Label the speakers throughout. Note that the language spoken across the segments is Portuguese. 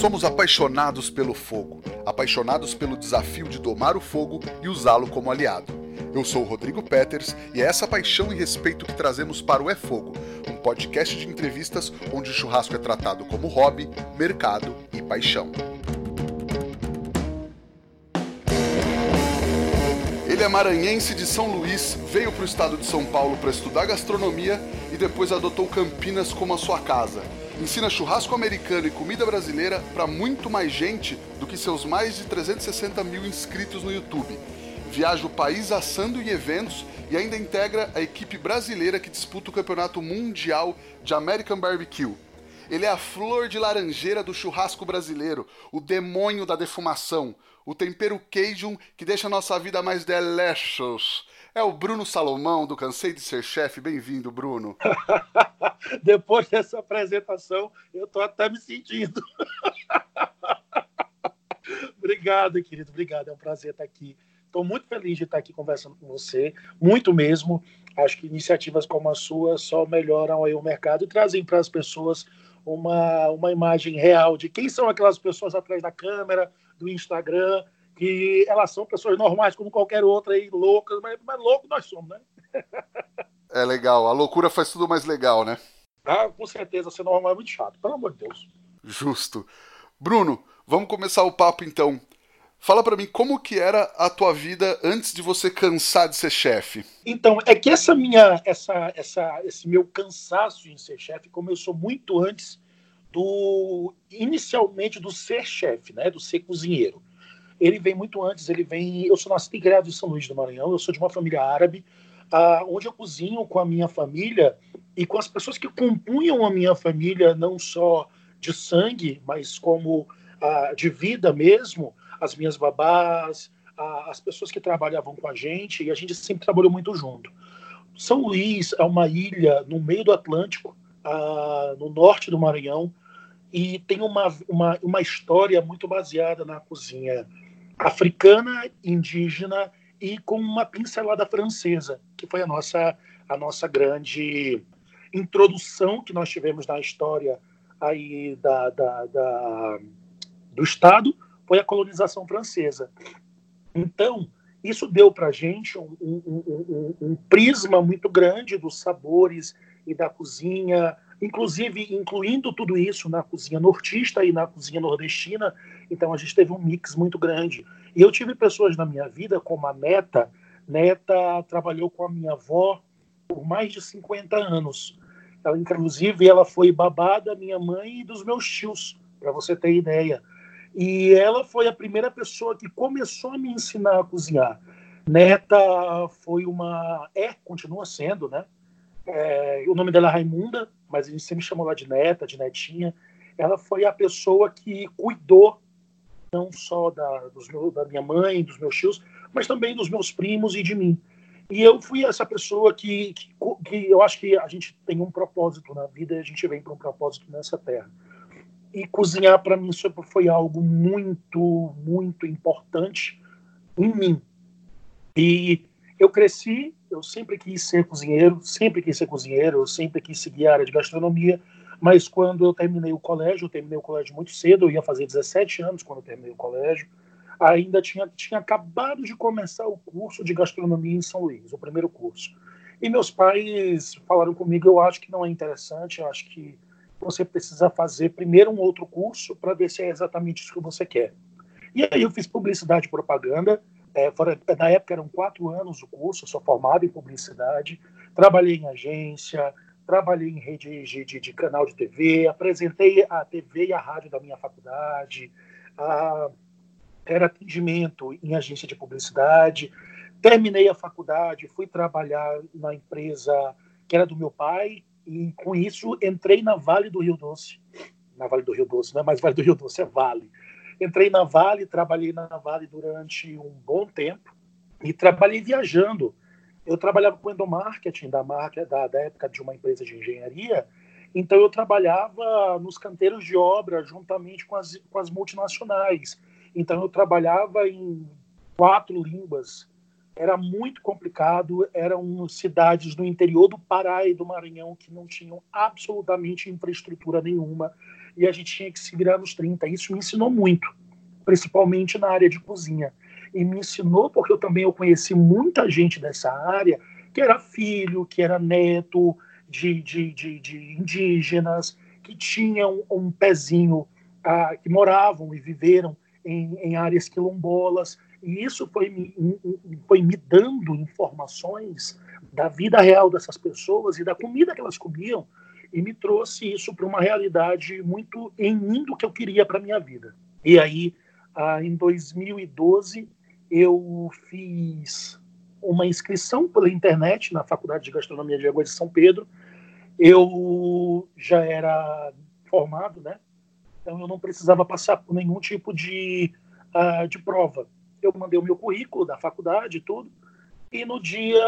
Speaker 1: Somos apaixonados pelo fogo, apaixonados pelo desafio de domar o fogo e usá-lo como aliado. Eu sou o Rodrigo Peters e é essa paixão e respeito que trazemos para o É Fogo, um podcast de entrevistas onde o churrasco é tratado como hobby, mercado e paixão. Ele é maranhense de São Luís, veio para o estado de São Paulo para estudar gastronomia e depois adotou Campinas como a sua casa. Ensina churrasco americano e comida brasileira para muito mais gente do que seus mais de 360 mil inscritos no YouTube. Viaja o país assando em eventos e ainda integra a equipe brasileira que disputa o Campeonato Mundial de American Barbecue. Ele é a flor de laranjeira do churrasco brasileiro, o demônio da defumação, o tempero Cajun que deixa nossa vida mais delicious. É o Bruno Salomão, do Cansei de Ser Chefe. Bem-vindo, Bruno.
Speaker 2: Depois dessa apresentação, eu estou até me sentindo. obrigado, querido. Obrigado. É um prazer estar aqui. Estou muito feliz de estar aqui conversando com você. Muito mesmo. Acho que iniciativas como a sua só melhoram aí o mercado e trazem para as pessoas uma, uma imagem real de quem são aquelas pessoas atrás da câmera, do Instagram, que elas são pessoas normais como qualquer outra e loucas, mas, mas louco nós somos, né?
Speaker 1: É legal, a loucura faz tudo mais legal, né?
Speaker 2: Ah, com certeza, ser normal é muito chato, pelo amor de Deus.
Speaker 1: Justo. Bruno, vamos começar o papo então. Fala para mim como que era a tua vida antes de você cansar de ser chefe.
Speaker 2: Então, é que essa minha essa essa esse meu cansaço em ser chefe começou muito antes do inicialmente do ser chefe, né, do ser cozinheiro. Ele vem muito antes, ele vem, eu sou nascido e criado em São Luís do Maranhão, eu sou de uma família árabe, uh, onde eu cozinho com a minha família e com as pessoas que compunham a minha família, não só de sangue, mas como uh, de vida mesmo, as minhas babás, as pessoas que trabalhavam com a gente, e a gente sempre trabalhou muito junto. São Luís é uma ilha no meio do Atlântico, no norte do Maranhão, e tem uma, uma, uma história muito baseada na cozinha africana, indígena e com uma pincelada francesa, que foi a nossa, a nossa grande introdução que nós tivemos na história aí da, da, da do Estado, foi a colonização francesa. Então, isso deu para a gente um, um, um, um, prisma muito grande dos sabores e da cozinha inclusive incluindo tudo isso na cozinha nortista e na cozinha nordestina. Então a gente teve um mix muito grande. E eu tive pessoas na minha vida, como a Neta. Neta trabalhou com a minha avó por mais de 50 anos. Ela, inclusive, ela foi babá da minha mãe e dos meus tios, para você ter ideia. E ela foi a primeira pessoa que começou a me ensinar a cozinhar. Neta foi uma. É, continua sendo, né? É, o nome dela é Raimunda, mas a gente sempre chamou ela de neta, de netinha. Ela foi a pessoa que cuidou não só da, meu, da minha mãe, dos meus tios, mas também dos meus primos e de mim. E eu fui essa pessoa que, que, que eu acho que a gente tem um propósito na vida e a gente vem para um propósito nessa terra. E cozinhar para mim sempre foi algo muito, muito importante em mim. E eu cresci eu sempre quis ser cozinheiro, sempre quis ser cozinheiro, eu sempre quis seguir a área de gastronomia, mas quando eu terminei o colégio, eu terminei o colégio muito cedo, eu ia fazer 17 anos quando eu terminei o colégio, ainda tinha, tinha acabado de começar o curso de gastronomia em São Luís, o primeiro curso. E meus pais falaram comigo, eu acho que não é interessante, eu acho que você precisa fazer primeiro um outro curso para ver se é exatamente isso que você quer. E aí eu fiz publicidade e propaganda, é, na época eram quatro anos o curso, eu sou formado em publicidade, trabalhei em agência, trabalhei em rede de, de, de canal de TV, apresentei a TV e a rádio da minha faculdade, a, era atendimento em agência de publicidade, terminei a faculdade, fui trabalhar na empresa que era do meu pai, e com isso entrei na Vale do Rio Doce, na Vale do Rio Doce, não é mais Vale do Rio Doce, é Vale, Entrei na Vale, trabalhei na Vale durante um bom tempo e trabalhei viajando. Eu trabalhava com endomarketing da marca da, da época de uma empresa de engenharia, então eu trabalhava nos canteiros de obra juntamente com as, com as multinacionais. Então eu trabalhava em quatro línguas era muito complicado, eram cidades no interior do Pará e do Maranhão que não tinham absolutamente infraestrutura nenhuma, e a gente tinha que se virar nos 30. Isso me ensinou muito, principalmente na área de cozinha. E me ensinou porque eu também eu conheci muita gente dessa área que era filho, que era neto de, de, de, de indígenas, que tinham um pezinho, ah, que moravam e viveram em, em áreas quilombolas, e isso foi me, foi me dando informações da vida real dessas pessoas e da comida que elas comiam, e me trouxe isso para uma realidade muito em mim do que eu queria para minha vida. E aí, ah, em 2012, eu fiz uma inscrição pela internet na Faculdade de Gastronomia de Água de São Pedro. Eu já era formado, né? Então eu não precisava passar por nenhum tipo de, uh, de prova eu mandei o meu currículo da faculdade e tudo. E no dia,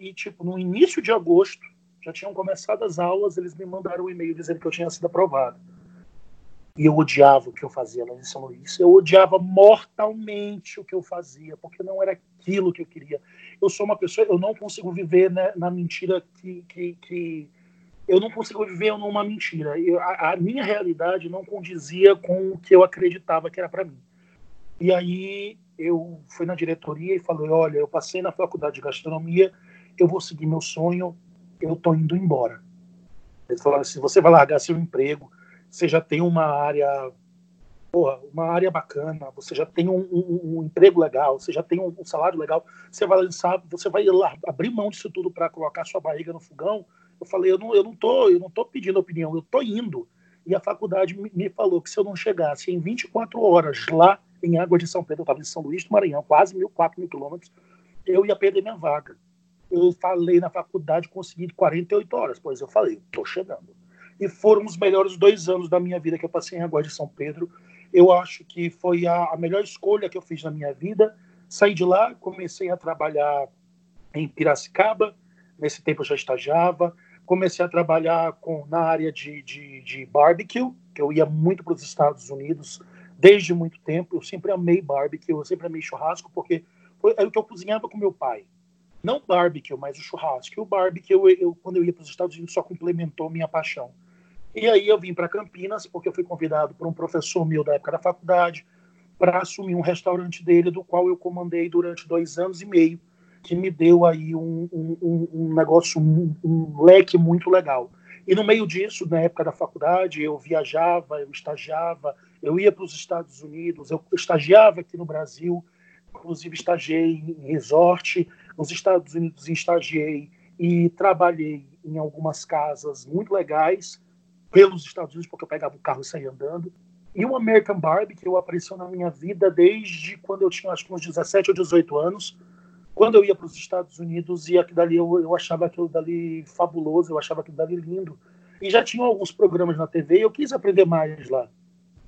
Speaker 2: e tipo, no início de agosto, já tinham começado as aulas, eles me mandaram um e-mail dizendo que eu tinha sido aprovado. E eu odiava o que eu fazia lá em São Luís. Eu odiava mortalmente o que eu fazia, porque não era aquilo que eu queria. Eu sou uma pessoa, eu não consigo viver né, na mentira que, que, que, Eu não consigo viver numa mentira. Eu, a, a minha realidade não condizia com o que eu acreditava que era para mim. E aí eu fui na diretoria e falei: olha, eu passei na faculdade de gastronomia, eu vou seguir meu sonho, eu estou indo embora. Eles falaram assim: você vai largar seu emprego, você já tem uma área, porra, uma área bacana, você já tem um, um, um emprego legal, você já tem um, um, salário legal, você vai lançar, você vai abrir mão disso tudo para colocar sua barriga no fogão. Eu falei: eu não, eu não tô, eu não tô pedindo opinião, eu tô indo. E a faculdade me falou que se eu não chegasse em 24 horas lá em Água de São Pedro, eu estava em São Luís do Maranhão, quase mil, quatro mil quilômetros, eu ia perder minha vaga. Eu falei na faculdade, consegui 48 horas, pois eu falei, estou chegando. E foram os melhores dois anos da minha vida que eu passei em Água de São Pedro. Eu acho que foi a, a melhor escolha que eu fiz na minha vida. Saí de lá, comecei a trabalhar em Piracicaba, nesse tempo eu já estagiava, comecei a trabalhar com, na área de, de, de barbecue, que eu ia muito para os Estados Unidos desde muito tempo. Eu sempre amei barbecue, eu sempre amei churrasco, porque foi, era o que eu cozinhava com meu pai. Não barbecue, mas o churrasco. E o barbecue, eu, eu, quando eu ia para os Estados Unidos, só complementou minha paixão. E aí eu vim para Campinas, porque eu fui convidado por um professor meu da época da faculdade para assumir um restaurante dele, do qual eu comandei durante dois anos e meio, que me deu aí um, um, um negócio, um, um leque muito legal. E no meio disso, na época da faculdade, eu viajava, eu estagiava, eu ia para os Estados Unidos, eu estagiava aqui no Brasil, inclusive estagiei em resort, nos Estados Unidos estagiei e trabalhei em algumas casas muito legais pelos Estados Unidos, porque eu pegava o carro e saía andando. E o American Barbecue apareceu na minha vida desde quando eu tinha acho que uns 17 ou 18 anos, quando eu ia para os Estados Unidos e aquilo dali eu, eu achava aquilo dali fabuloso, eu achava aquilo dali lindo. E já tinha alguns programas na TV e eu quis aprender mais lá.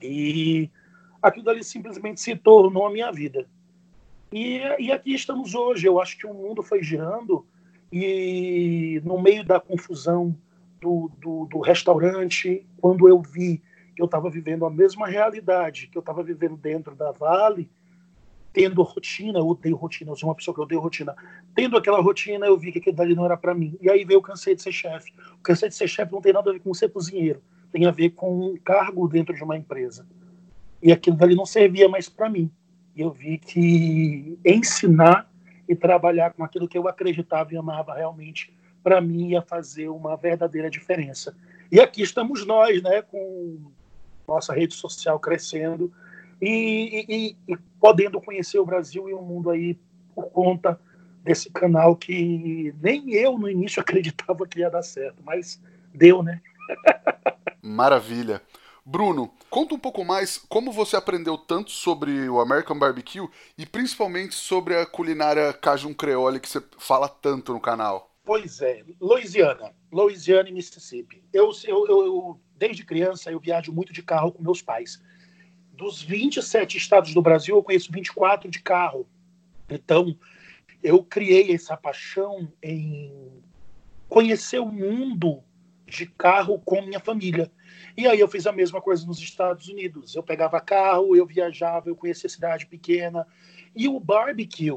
Speaker 2: E aquilo ali simplesmente se tornou a minha vida. E, e aqui estamos hoje. Eu acho que o mundo foi girando e no meio da confusão do, do, do restaurante, quando eu vi que eu estava vivendo a mesma realidade que eu estava vivendo dentro da Vale, tendo rotina, eu odeio rotina, eu sou uma pessoa que odeio rotina. Tendo aquela rotina, eu vi que aquilo dali não era para mim. E aí veio o cansei de ser chefe. O cansei de ser chefe não tem nada a ver com ser cozinheiro tem a ver com um cargo dentro de uma empresa. E aquilo dali não servia mais para mim. E eu vi que ensinar e trabalhar com aquilo que eu acreditava e amava realmente, para mim ia fazer uma verdadeira diferença. E aqui estamos nós, né, com nossa rede social crescendo e, e, e podendo conhecer o Brasil e o mundo aí por conta desse canal que nem eu no início acreditava que ia dar certo, mas deu, né?
Speaker 1: Maravilha. Bruno, conta um pouco mais como você aprendeu tanto sobre o American Barbecue e principalmente sobre a culinária Cajun Creole que você fala tanto no canal.
Speaker 2: Pois é, Louisiana, Louisiana e Mississippi. Eu, eu, eu, desde criança eu viajo muito de carro com meus pais. Dos 27 estados do Brasil, eu conheço 24 de carro. Então, eu criei essa paixão em conhecer o mundo de carro com minha família. E aí eu fiz a mesma coisa nos Estados Unidos. Eu pegava carro, eu viajava, eu conhecia cidade pequena. E o barbecue,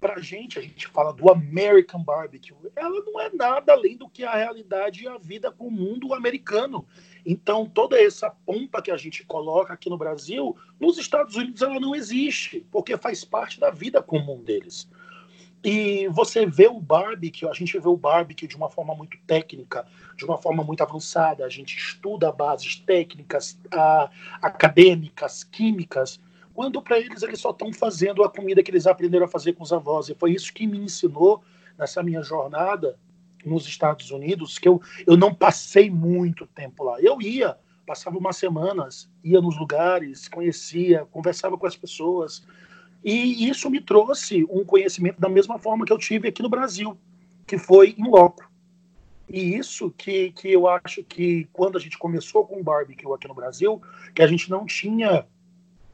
Speaker 2: para a gente, a gente fala do American Barbecue, ela não é nada além do que a realidade e a vida comum do americano. Então, toda essa pompa que a gente coloca aqui no Brasil, nos Estados Unidos ela não existe, porque faz parte da vida comum deles. E você vê o barbecue, a gente vê o barbecue de uma forma muito técnica, de uma forma muito avançada, a gente estuda bases técnicas, acadêmicas, químicas, quando para eles eles só estão fazendo a comida que eles aprenderam a fazer com os avós. E foi isso que me ensinou nessa minha jornada nos Estados Unidos, que eu, eu não passei muito tempo lá. Eu ia, passava umas semanas, ia nos lugares, conhecia, conversava com as pessoas. E isso me trouxe um conhecimento da mesma forma que eu tive aqui no Brasil, que foi em loco. E isso que, que eu acho que quando a gente começou com o barbecue aqui no Brasil, que a gente não tinha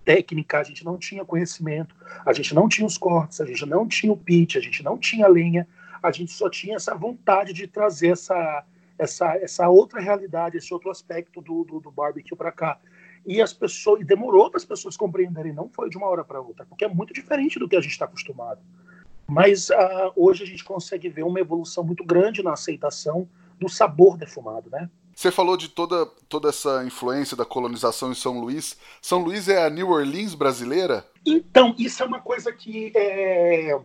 Speaker 2: técnica, a gente não tinha conhecimento, a gente não tinha os cortes, a gente não tinha o pitch, a gente não tinha lenha, a gente só tinha essa vontade de trazer essa, essa, essa outra realidade, esse outro aspecto do, do, do barbecue para cá. E as pessoas e demorou para as pessoas compreenderem, não foi de uma hora para outra, porque é muito diferente do que a gente está acostumado. Mas uh, hoje a gente consegue ver uma evolução muito grande na aceitação do sabor defumado, né?
Speaker 1: Você falou de toda, toda essa influência da colonização em São Luís. São Luís é a New Orleans brasileira?
Speaker 2: Então, isso é uma coisa que é,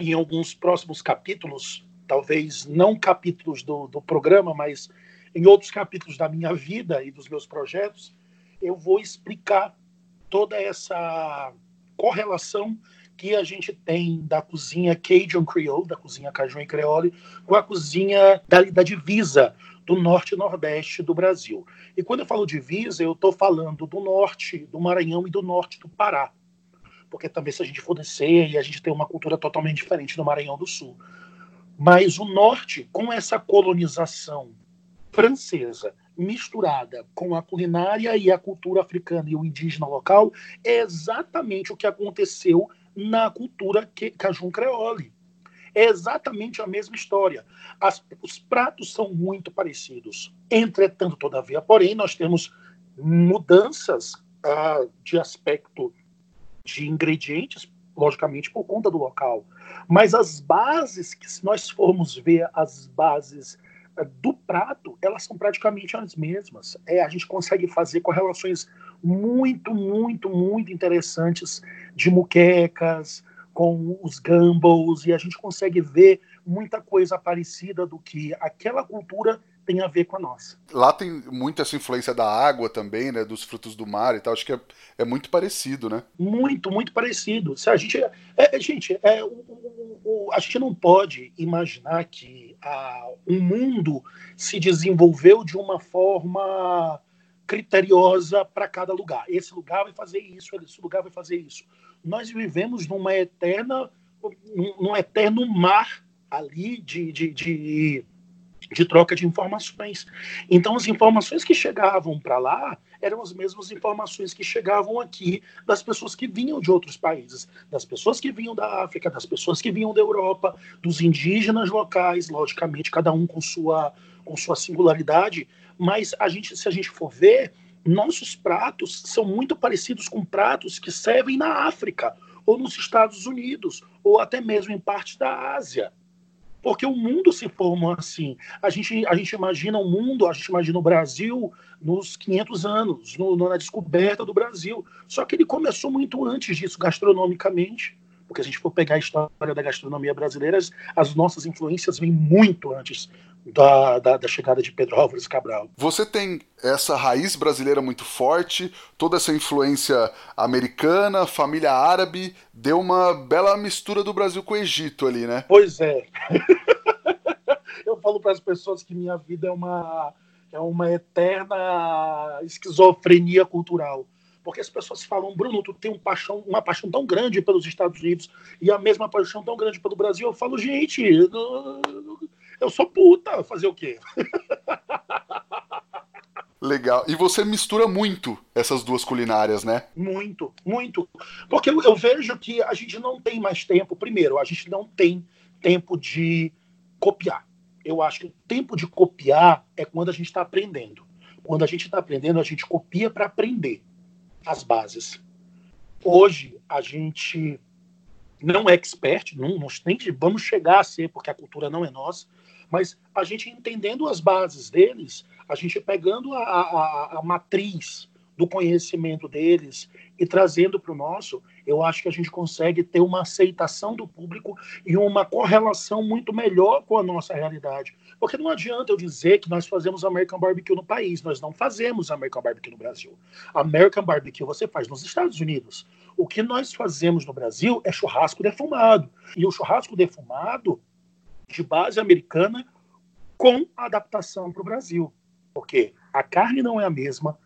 Speaker 2: em alguns próximos capítulos, talvez não capítulos do, do programa, mas em outros capítulos da minha vida e dos meus projetos, eu vou explicar toda essa correlação que a gente tem da cozinha Cajun Creole, da cozinha Cajun e Creole, com a cozinha da, da divisa do norte e nordeste do Brasil. E quando eu falo divisa, eu estou falando do norte do Maranhão e do norte do Pará. Porque também se a gente for descer, e a gente tem uma cultura totalmente diferente do Maranhão do Sul. Mas o norte, com essa colonização francesa misturada com a culinária e a cultura africana e o indígena local, é exatamente o que aconteceu na cultura Cajun Creole é exatamente a mesma história. As, os pratos são muito parecidos. Entretanto, todavia, porém, nós temos mudanças ah, de aspecto de ingredientes, logicamente, por conta do local. Mas as bases, que se nós formos ver as bases ah, do prato, elas são praticamente as mesmas. É, a gente consegue fazer correlações muito, muito, muito interessantes de muquecas, com os Gumballs, e a gente consegue ver muita coisa parecida do que aquela cultura tem a ver com a nossa.
Speaker 1: Lá tem muita essa influência da água também, né? Dos frutos do mar e tal. Acho que é, é muito parecido, né?
Speaker 2: Muito, muito parecido. Se a gente, é, é gente, é, o, o, a gente não pode imaginar que a, o mundo se desenvolveu de uma forma criteriosa para cada lugar. Esse lugar vai fazer isso, esse lugar vai fazer isso nós vivemos numa eterna, num eterno mar ali de, de, de, de troca de informações. Então, as informações que chegavam para lá eram as mesmas informações que chegavam aqui das pessoas que vinham de outros países, das pessoas que vinham da África, das pessoas que vinham da Europa, dos indígenas locais, logicamente, cada um com sua, com sua singularidade. Mas a gente, se a gente for ver, nossos pratos são muito parecidos com pratos que servem na África, ou nos Estados Unidos, ou até mesmo em partes da Ásia. Porque o mundo se formou assim. A gente, a gente imagina o mundo, a gente imagina o Brasil nos 500 anos, no, na descoberta do Brasil. Só que ele começou muito antes disso, gastronomicamente. Porque se a gente for pegar a história da gastronomia brasileira, as nossas influências vêm muito antes da, da, da, chegada de Pedro Álvares Cabral.
Speaker 1: Você tem essa raiz brasileira muito forte, toda essa influência americana, família árabe, deu uma bela mistura do Brasil com o Egito ali, né?
Speaker 2: Pois é. Eu falo para as pessoas que minha vida é uma, é uma eterna esquizofrenia cultural porque as pessoas falam, Bruno, tu tem um paixão, uma paixão tão grande pelos Estados Unidos e a mesma paixão tão grande pelo Brasil. Eu falo, gente, eu sou puta, fazer o quê?
Speaker 1: Legal. E você mistura muito essas duas culinárias, né?
Speaker 2: Muito, muito. Porque eu, eu, vejo que a gente não tem mais tempo. Primeiro, a gente não tem tempo de copiar. Eu acho que o tempo de copiar é quando a gente está aprendendo. Quando a gente está aprendendo, a gente copia para aprender as bases. Hoje, a gente não expert, não, nós nem vamos chegar a ser, porque a cultura não é nossa, mas a gente entendendo as bases deles, a gente pegando a, a, a matriz do conhecimento deles e trazendo para o nosso, eu acho que a gente consegue ter uma aceitação do público e uma correlação muito melhor com a nossa realidade. Porque não adianta eu dizer que nós fazemos American Barbecue no país, nós não fazemos American Barbecue no Brasil. American Barbecue você faz nos Estados Unidos. O que nós fazemos no Brasil é churrasco defumado. E o churrasco defumado, de base americana, com adaptação para o Brasil. Porque a carne não é a mesma,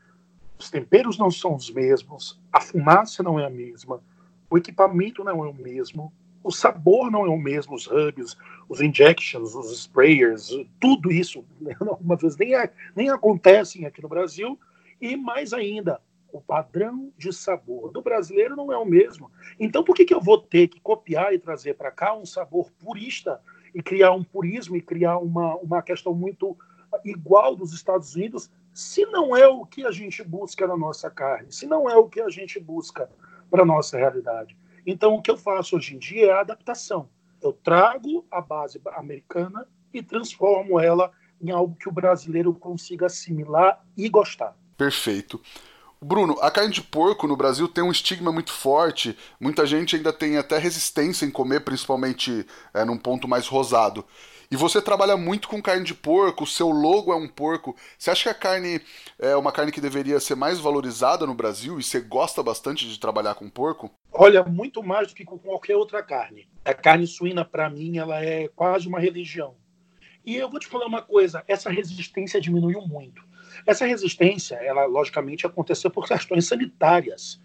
Speaker 2: os temperos não são os mesmos, a fumaça não é a mesma, o equipamento não é o mesmo, o sabor não é o mesmo, os hubs, os injections, os sprayers, tudo isso, né, algumas vezes nem, é, nem acontecem aqui no Brasil, e mais ainda, o padrão de sabor do brasileiro não é o mesmo. Então, por que, que eu vou ter que copiar e trazer para cá um sabor purista e criar um purismo e criar uma, uma questão muito igual dos Estados Unidos, se não é o que a gente busca na nossa carne, se não é o que a gente busca para a nossa realidade. Então, o que eu faço hoje em dia é a adaptação. Eu trago a base americana e transformo ela em algo que o brasileiro consiga assimilar e gostar.
Speaker 1: Perfeito. Bruno, a carne de porco no Brasil tem um estigma muito forte. Muita gente ainda tem até resistência em comer, principalmente é, num ponto mais rosado. E você trabalha muito com carne de porco, o seu logo é um porco. Você acha que a carne é uma carne que deveria ser mais valorizada no Brasil e você gosta bastante de trabalhar com porco?
Speaker 2: Olha, muito mais do que com qualquer outra carne. A carne suína, para mim, ela é quase uma religião. E eu vou te falar uma coisa: essa resistência diminuiu muito. Essa resistência, ela logicamente aconteceu por questões sanitárias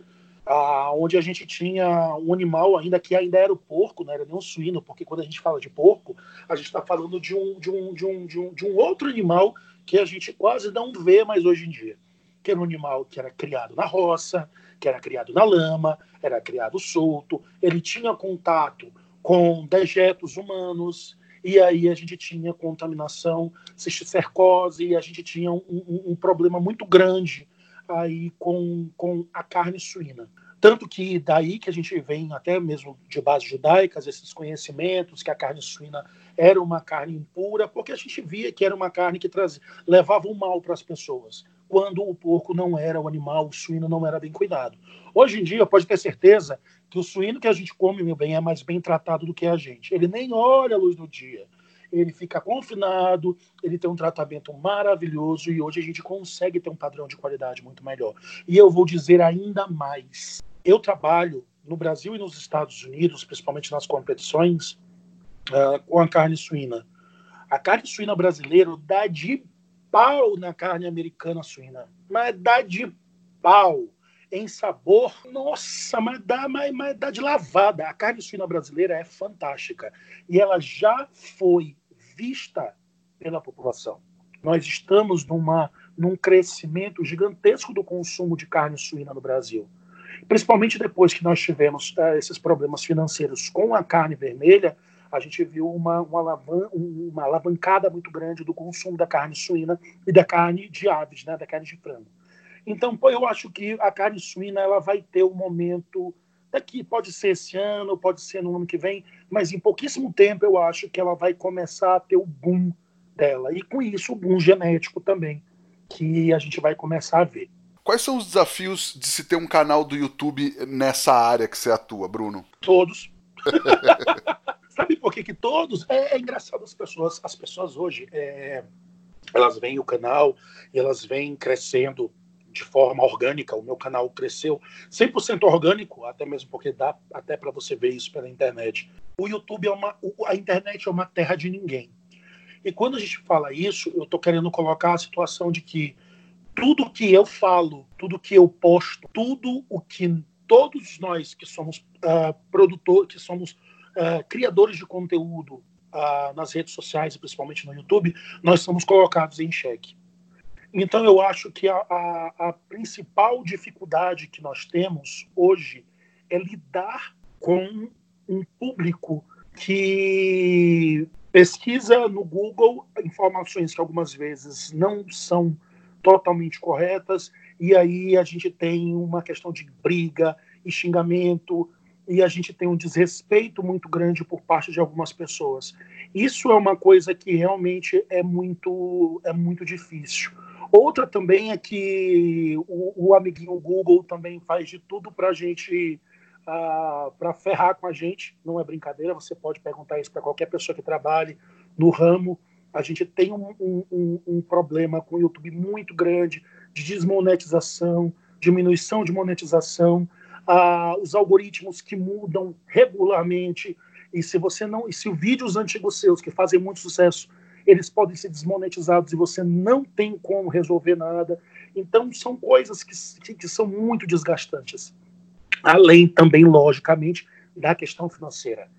Speaker 2: ah, onde a gente tinha um animal ainda que ainda era o porco, não era nem um suíno, porque quando a gente fala de porco, a gente está falando de um, de, um, de, um, de, um, de um outro animal que a gente quase não vê mais hoje em dia. Que era um animal que era criado na roça, que era criado na lama, era criado solto, ele tinha contato com dejetos humanos, e aí a gente tinha contaminação, cisticercose, e a gente tinha um, um, um problema muito grande aí com, com a carne suína. Tanto que daí que a gente vem até mesmo de bases judaicas, esses conhecimentos que a carne suína era uma carne impura, porque a gente via que era uma carne que trazia, levava o mal para as pessoas, quando o porco não era o animal, o suíno não era bem cuidado. Hoje em dia, pode ter certeza que o suíno que a gente come, meu bem, é mais bem tratado do que a gente. Ele nem olha a luz do dia ele fica confinado, ele tem um tratamento maravilhoso e hoje a gente consegue ter um padrão de qualidade muito melhor. E eu vou dizer ainda mais: eu trabalho no Brasil e nos Estados Unidos, principalmente nas competições, uh, com a carne suína. A carne suína brasileira dá de pau na carne americana suína, mas dá de pau em sabor, nossa, mas dá, mas, mas dá de lavada. A carne suína brasileira é fantástica e ela já foi vista pela população. Nós estamos numa, num crescimento gigantesco do consumo de carne suína no Brasil. Principalmente depois que nós tivemos uh, esses problemas financeiros com a carne vermelha, a gente viu uma, uma, alavan uma alavancada muito grande do consumo da carne suína e da carne de aves, né, da carne de frango. Então, pô, eu acho que a carne suína ela vai ter um momento daqui, pode ser esse ano, pode ser no ano que vem, mas em pouquíssimo tempo eu acho que ela vai começar a ter o boom dela. E com isso, o boom genético também, que a gente vai começar a ver.
Speaker 1: Quais são os desafios de se ter um canal do YouTube nessa área que você atua, Bruno?
Speaker 2: Todos. Sabe por que, que todos? É, é, engraçado as pessoas, as pessoas hoje, é, elas veem o canal e elas vêm crescendo de forma orgânica. O meu canal cresceu 100% orgânico, até mesmo porque dá até para você ver isso pela internet. O YouTube é uma, a internet é uma terra de ninguém. E quando a gente fala isso, eu estou querendo colocar a situação de que tudo que eu falo, tudo que eu posto, tudo o que todos nós que somos uh, produtores, que somos uh, criadores de conteúdo uh, nas redes sociais, principalmente no YouTube, nós somos colocados em xeque. Então, eu acho que a, a, a principal dificuldade que nós temos hoje é lidar com um público que pesquisa no Google informações que algumas vezes não são totalmente corretas, e aí a gente tem uma questão de briga e xingamento e a gente tem um desrespeito muito grande por parte de algumas pessoas. Isso é uma coisa que realmente é muito, é muito difícil. Outra também é que o, o amiguinho Google também faz de tudo para a gente, ah, para ferrar com a gente. Não é brincadeira, você pode perguntar isso para qualquer pessoa que trabalhe no ramo. A gente tem um, um, um problema com o YouTube muito grande de desmonetização, diminuição de monetização ah, os algoritmos que mudam regularmente. E se você não, e se vídeos antigos seus que fazem muito sucesso, eles podem ser desmonetizados e você não tem como resolver nada. Então são coisas que, que, são muito desgastantes. Além também, logicamente, da questão financeira.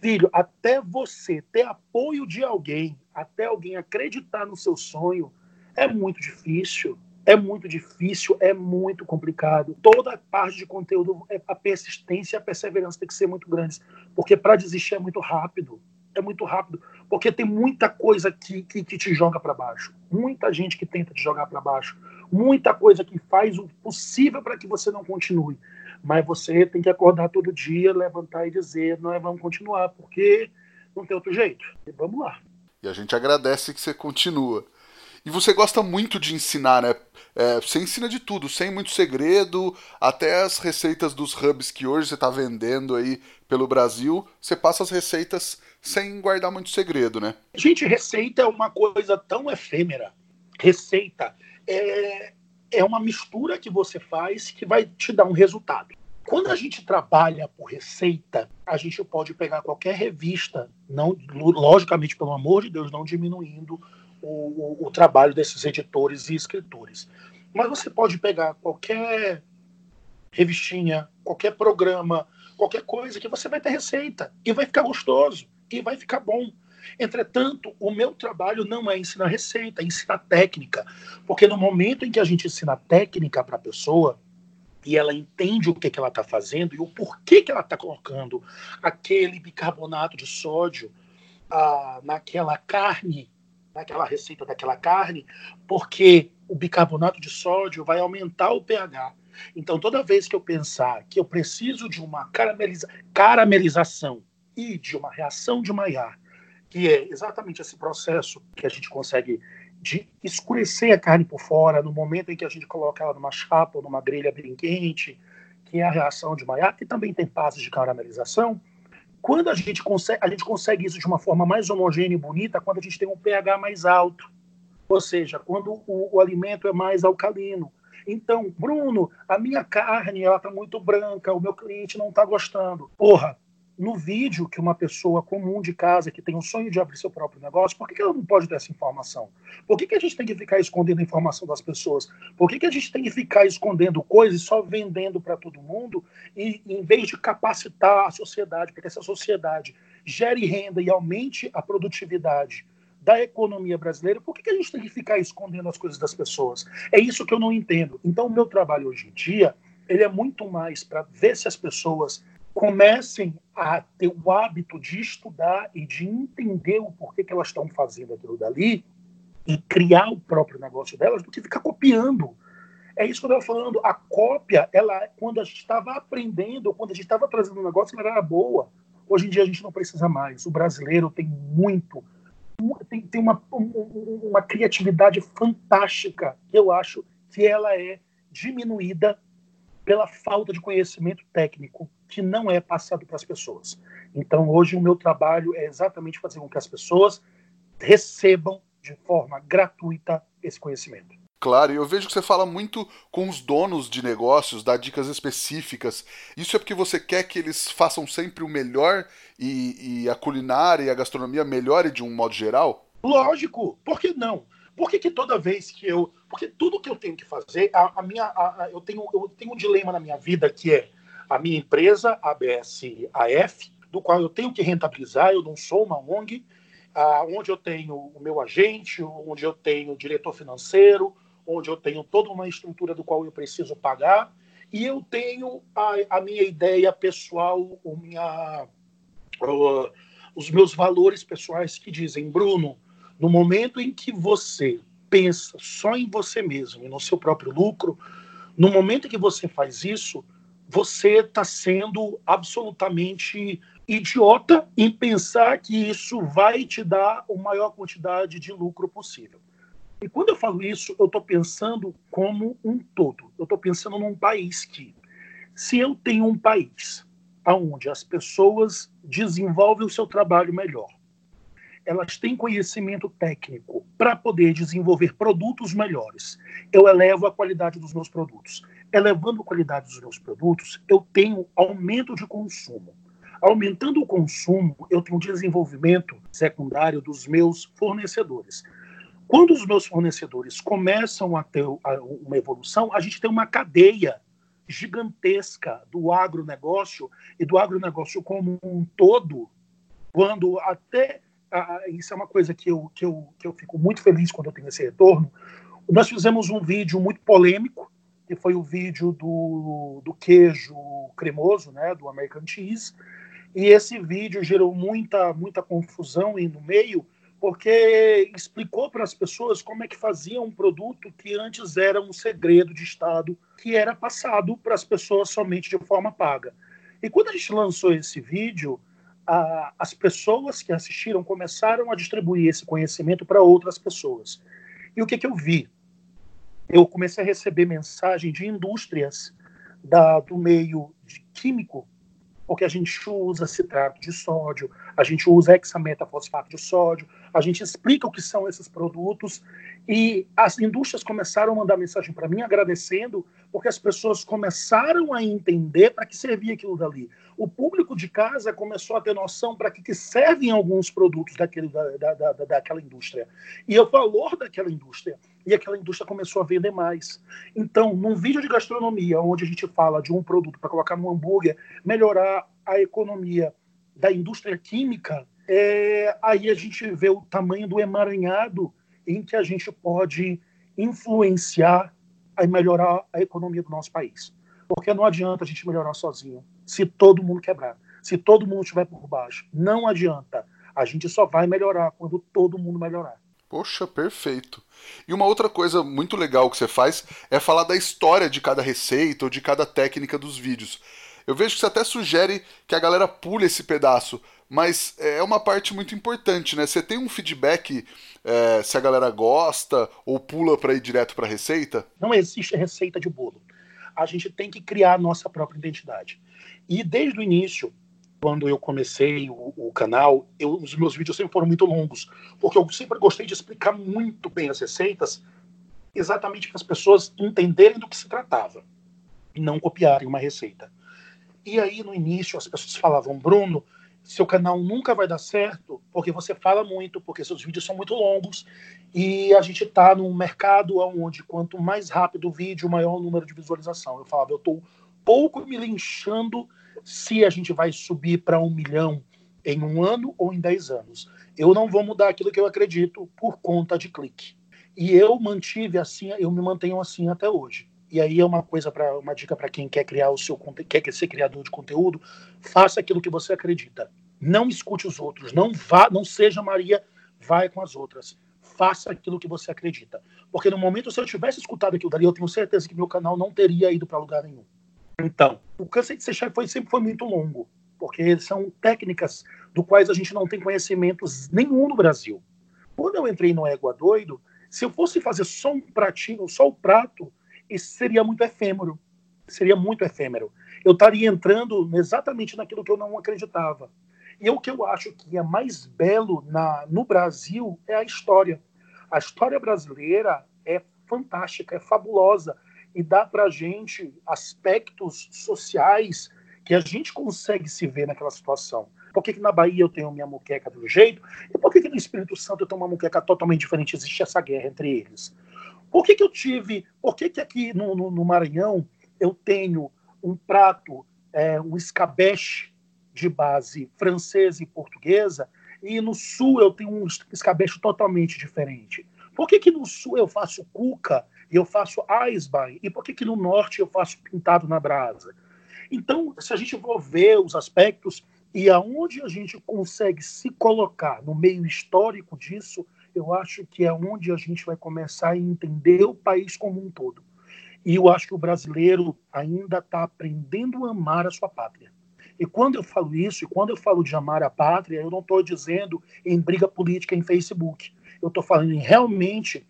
Speaker 2: Filho, até você ter apoio de alguém, até alguém acreditar no seu sonho, é muito difícil é muito difícil, é muito complicado. Toda parte de conteúdo, é, a persistência e a perseverança tem que ser muito grandes, porque para desistir é muito rápido. É muito rápido, porque tem muita coisa que, que, que te joga para baixo, muita gente que tenta te jogar para baixo, muita coisa que faz o possível para que você não continue. Mas você tem que acordar todo dia, levantar e dizer: nós vamos continuar, porque não tem outro jeito. E vamos lá.
Speaker 1: E a gente agradece que você continua. E você gosta muito de ensinar, né? É, você ensina de tudo, sem muito segredo, até as receitas dos hubs que hoje você está vendendo aí pelo Brasil, você passa as receitas sem guardar muito segredo, né?
Speaker 2: Gente, receita é uma coisa tão efêmera. Receita é, é uma mistura que você faz que vai te dar um resultado. Quando a gente trabalha por receita, a gente pode pegar qualquer revista, não logicamente, pelo amor de Deus, não diminuindo o, o, trabalho desses editores e escritores. Mas você pode pegar qualquer revistinha, qualquer programa, qualquer coisa que você vai ter receita e vai ficar gostoso e vai ficar bom. Entretanto, o meu trabalho não é ensinar receita, é ensinar técnica, porque no momento em que a gente ensina técnica para a pessoa e ela entende o que, que ela está fazendo e o porquê que ela está colocando aquele bicarbonato de sódio ah, naquela carne naquela receita daquela carne, porque o bicarbonato de sódio vai aumentar o pH. Então, toda vez que eu pensar que eu preciso de uma carameliza caramelização e de uma reação de Maillard, que é exatamente esse processo que a gente consegue de escurecer a carne por fora no momento em que a gente coloca ela numa chapa ou numa grelha bem quente, que é a reação de Maillard, que também tem passos de caramelização, quando a gente consegue, a gente consegue isso de uma forma mais homogênea e bonita, quando a gente tem um pH mais alto, ou seja, quando o, o alimento é mais alcalino. Então, Bruno, a minha carne ela está muito branca, o meu cliente não está gostando. Porra, no vídeo que uma pessoa comum de casa que tem o sonho de abrir seu próprio negócio, por que, que ela não pode ter essa informação? Por que, que a gente tem que ficar escondendo a informação das pessoas? Por que, que a gente tem que ficar escondendo coisas só vendendo para todo mundo, e em vez de capacitar a sociedade, para que essa sociedade gere renda e aumente a produtividade da economia brasileira, por que, que a gente tem que ficar escondendo as coisas das pessoas? É isso que eu não entendo. Então, o meu trabalho hoje em dia ele é muito mais para ver se as pessoas comecem a ter o hábito de estudar e de entender o porquê que elas estão fazendo aquilo dali e criar o próprio negócio delas do que ficar copiando. É isso que eu estava falando. A cópia, ela, quando a gente estava aprendendo, quando a gente estava trazendo um negócio, ela era boa. Hoje em dia a gente não precisa mais. O brasileiro tem muito, tem, tem uma, uma criatividade fantástica. Eu acho que ela é diminuída pela falta de conhecimento técnico que não é passado para as pessoas. Então, hoje, o meu trabalho é exatamente fazer com que as pessoas recebam de forma gratuita esse conhecimento.
Speaker 1: Claro, e eu vejo que você fala muito com os donos de negócios, dá dicas específicas. Isso é porque você quer que eles façam sempre o melhor e, e a culinária e a gastronomia melhore de um modo geral?
Speaker 2: Lógico, por que não? Por que, que toda vez que eu. Porque tudo que eu tenho que fazer, a, a minha, a, a, eu, tenho, eu tenho um dilema na minha vida que é a minha empresa, a BSAF, do qual eu tenho que rentabilizar, eu não sou uma ONG, ah, onde eu tenho o meu agente, onde eu tenho o diretor financeiro, onde eu tenho toda uma estrutura do qual eu preciso pagar, e eu tenho a, a minha ideia pessoal, o minha, uh, os meus valores pessoais que dizem, Bruno, no momento em que você pensa só em você mesmo e no seu próprio lucro, no momento em que você faz isso, você está sendo absolutamente idiota em pensar que isso vai te dar a maior quantidade de lucro possível. E quando eu falo isso, eu estou pensando como um todo. Eu estou pensando num país que, se eu tenho um país onde as pessoas desenvolvem o seu trabalho melhor, elas têm conhecimento técnico para poder desenvolver produtos melhores, eu elevo a qualidade dos meus produtos. Elevando a qualidade dos meus produtos, eu tenho aumento de consumo. Aumentando o consumo, eu tenho desenvolvimento secundário dos meus fornecedores. Quando os meus fornecedores começam a ter uma evolução, a gente tem uma cadeia gigantesca do agronegócio e do agronegócio como um todo, quando até ah, isso é uma coisa que eu, que, eu, que eu fico muito feliz quando eu tenho esse retorno. Nós fizemos um vídeo muito polêmico, foi o vídeo do, do queijo cremoso, né, do American Cheese, e esse vídeo gerou muita, muita confusão aí no meio, porque explicou para as pessoas como é que fazia um produto que antes era um segredo de Estado, que era passado para as pessoas somente de forma paga. E quando a gente lançou esse vídeo, a, as pessoas que assistiram começaram a distribuir esse conhecimento para outras pessoas. E o que, que eu vi? Eu comecei a receber mensagem de indústrias da, do meio químico porque a gente usa citrato de sódio, a gente usa hexametafosfato de sódio, a gente explica o que são esses produtos e as indústrias começaram a mandar mensagem para mim agradecendo, porque as pessoas começaram a entender para que servia aquilo dali. O público de casa começou a ter noção para que, que servem alguns produtos daquele, da, da, da, daquela indústria e o valor daquela indústria e aquela indústria começou a vender mais. Então, num vídeo de gastronomia, onde a gente fala de um produto para colocar no hambúrguer, melhorar a economia da indústria química, é, aí a gente vê o tamanho do emaranhado em que a gente pode influenciar e melhorar a economia do nosso país. Porque não adianta a gente melhorar sozinho se todo mundo quebrar, se todo mundo estiver por baixo. Não adianta. A gente só vai melhorar quando todo mundo melhorar.
Speaker 1: Poxa, perfeito. E uma outra coisa muito legal que você faz é falar da história de cada receita ou de cada técnica dos vídeos. Eu vejo que você até sugere que a galera pule esse pedaço, mas é uma parte muito importante, né? Você tem um feedback é, se a galera gosta ou pula para ir direto para a receita?
Speaker 2: Não existe receita de bolo. A gente tem que criar a nossa própria identidade. E desde o início, quando eu comecei o, o canal, eu, os meus vídeos sempre foram muito longos, porque eu sempre gostei de explicar muito bem as receitas, exatamente para as pessoas entenderem do que se tratava e não copiarem uma receita. E aí, no início, as pessoas falavam, Bruno, seu canal nunca vai dar certo porque você fala muito, porque seus vídeos são muito longos e a gente está num mercado onde quanto mais rápido o vídeo, maior o número de visualização. Eu falava, eu estou pouco me linchando se a gente vai subir para um milhão em um ano ou em dez anos. Eu não vou mudar aquilo que eu acredito por conta de clique. E eu mantive assim, eu me mantenho assim até hoje. E aí é uma coisa para uma dica para quem quer criar o seu quer ser criador de conteúdo, faça aquilo que você acredita. Não escute os outros, não vá, não seja Maria, vai com as outras. Faça aquilo que você acredita. Porque no momento se eu tivesse escutado aquilo dali, eu tenho certeza que meu canal não teria ido para lugar nenhum. Então, o Cansei de Chefe foi, sempre foi muito longo, porque são técnicas do quais a gente não tem conhecimentos nenhum no Brasil. Quando eu entrei no Égua Doido, se eu fosse fazer só um pratinho, só o prato, isso seria muito efêmero. Seria muito efêmero. Eu estaria entrando exatamente naquilo que eu não acreditava. E o que eu acho que é mais belo na, no Brasil é a história. A história brasileira é fantástica, é fabulosa e dá para a gente aspectos sociais que a gente consegue se ver naquela situação. Por que, que na Bahia eu tenho minha muqueca do jeito? E por que, que no Espírito Santo eu tenho uma muqueca totalmente diferente? Existe essa guerra entre eles. Por que, que eu tive. Por que, que aqui no, no, no Maranhão eu tenho um prato, é, um escabeche de base francesa e portuguesa, e no sul eu tenho um escabeche totalmente diferente? Por que, que no sul eu faço cuca e eu faço Eisbein? E por que, que no norte eu faço pintado na brasa? Então, se a gente for ver os aspectos e aonde a gente consegue se colocar no meio histórico disso, eu acho que é onde a gente vai começar a entender o país como um todo. E eu acho que o brasileiro ainda está aprendendo a amar a sua pátria. E quando eu falo isso, e quando eu falo de amar a pátria, eu não estou dizendo em briga política em Facebook. Eu estou falando em realmente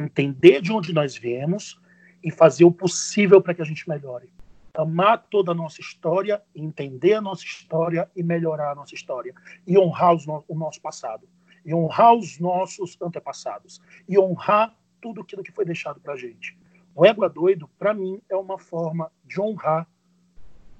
Speaker 2: entender de onde nós viemos e fazer o possível para que a gente melhore. Amar toda a nossa história, entender a nossa história e melhorar a nossa história. E honrar no o nosso passado. E honrar os nossos antepassados. E honrar tudo aquilo que foi deixado para a gente. O Égua Doido, para mim, é uma forma de honrar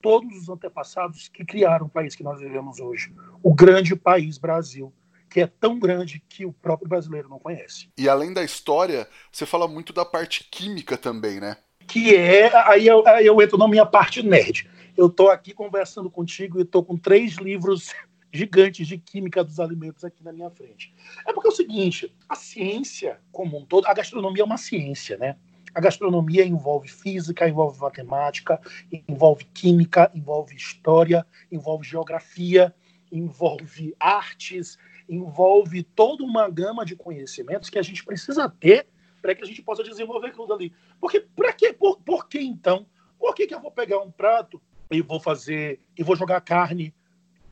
Speaker 2: todos os antepassados que criaram o país que nós vivemos hoje. O grande país Brasil, que é tão grande que o próprio brasileiro não conhece.
Speaker 1: E além da história, você fala muito da parte química também, né?
Speaker 2: Que é. Aí eu, aí eu entro na minha parte nerd. Eu estou aqui conversando contigo e estou com três livros gigantes de química dos alimentos aqui na minha frente. É porque é o seguinte: a ciência como um todo, a gastronomia é uma ciência, né? A gastronomia envolve física, envolve matemática, envolve química, envolve história, envolve geografia, envolve artes, envolve toda uma gama de conhecimentos que a gente precisa ter para que a gente possa desenvolver aquilo dali. Porque para quê? Por, por que então? Por que, que eu vou pegar um prato e vou fazer e vou jogar carne?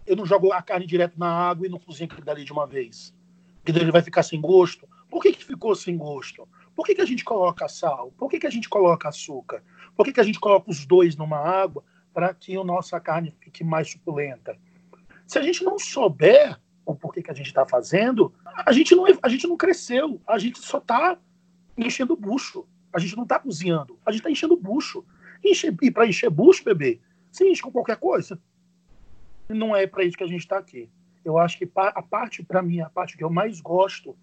Speaker 2: Eu não jogo a carne direto na água e não cozinho aquilo dali de uma vez. Porque ele vai ficar sem gosto. Por que, que ficou sem gosto? Por que, que a gente coloca sal? Por que, que a gente coloca açúcar? Por que, que a gente coloca os dois numa água para que a nossa carne fique mais suculenta? Se a gente não souber o porquê que a gente está fazendo, a gente, não, a gente não cresceu. A gente só está enchendo bucho. A gente não está cozinhando. A gente está enchendo bucho. Enche, e para encher bucho, bebê, você enche com qualquer coisa. Não é para isso que a gente está aqui. Eu acho que a parte, para mim, a parte que eu mais gosto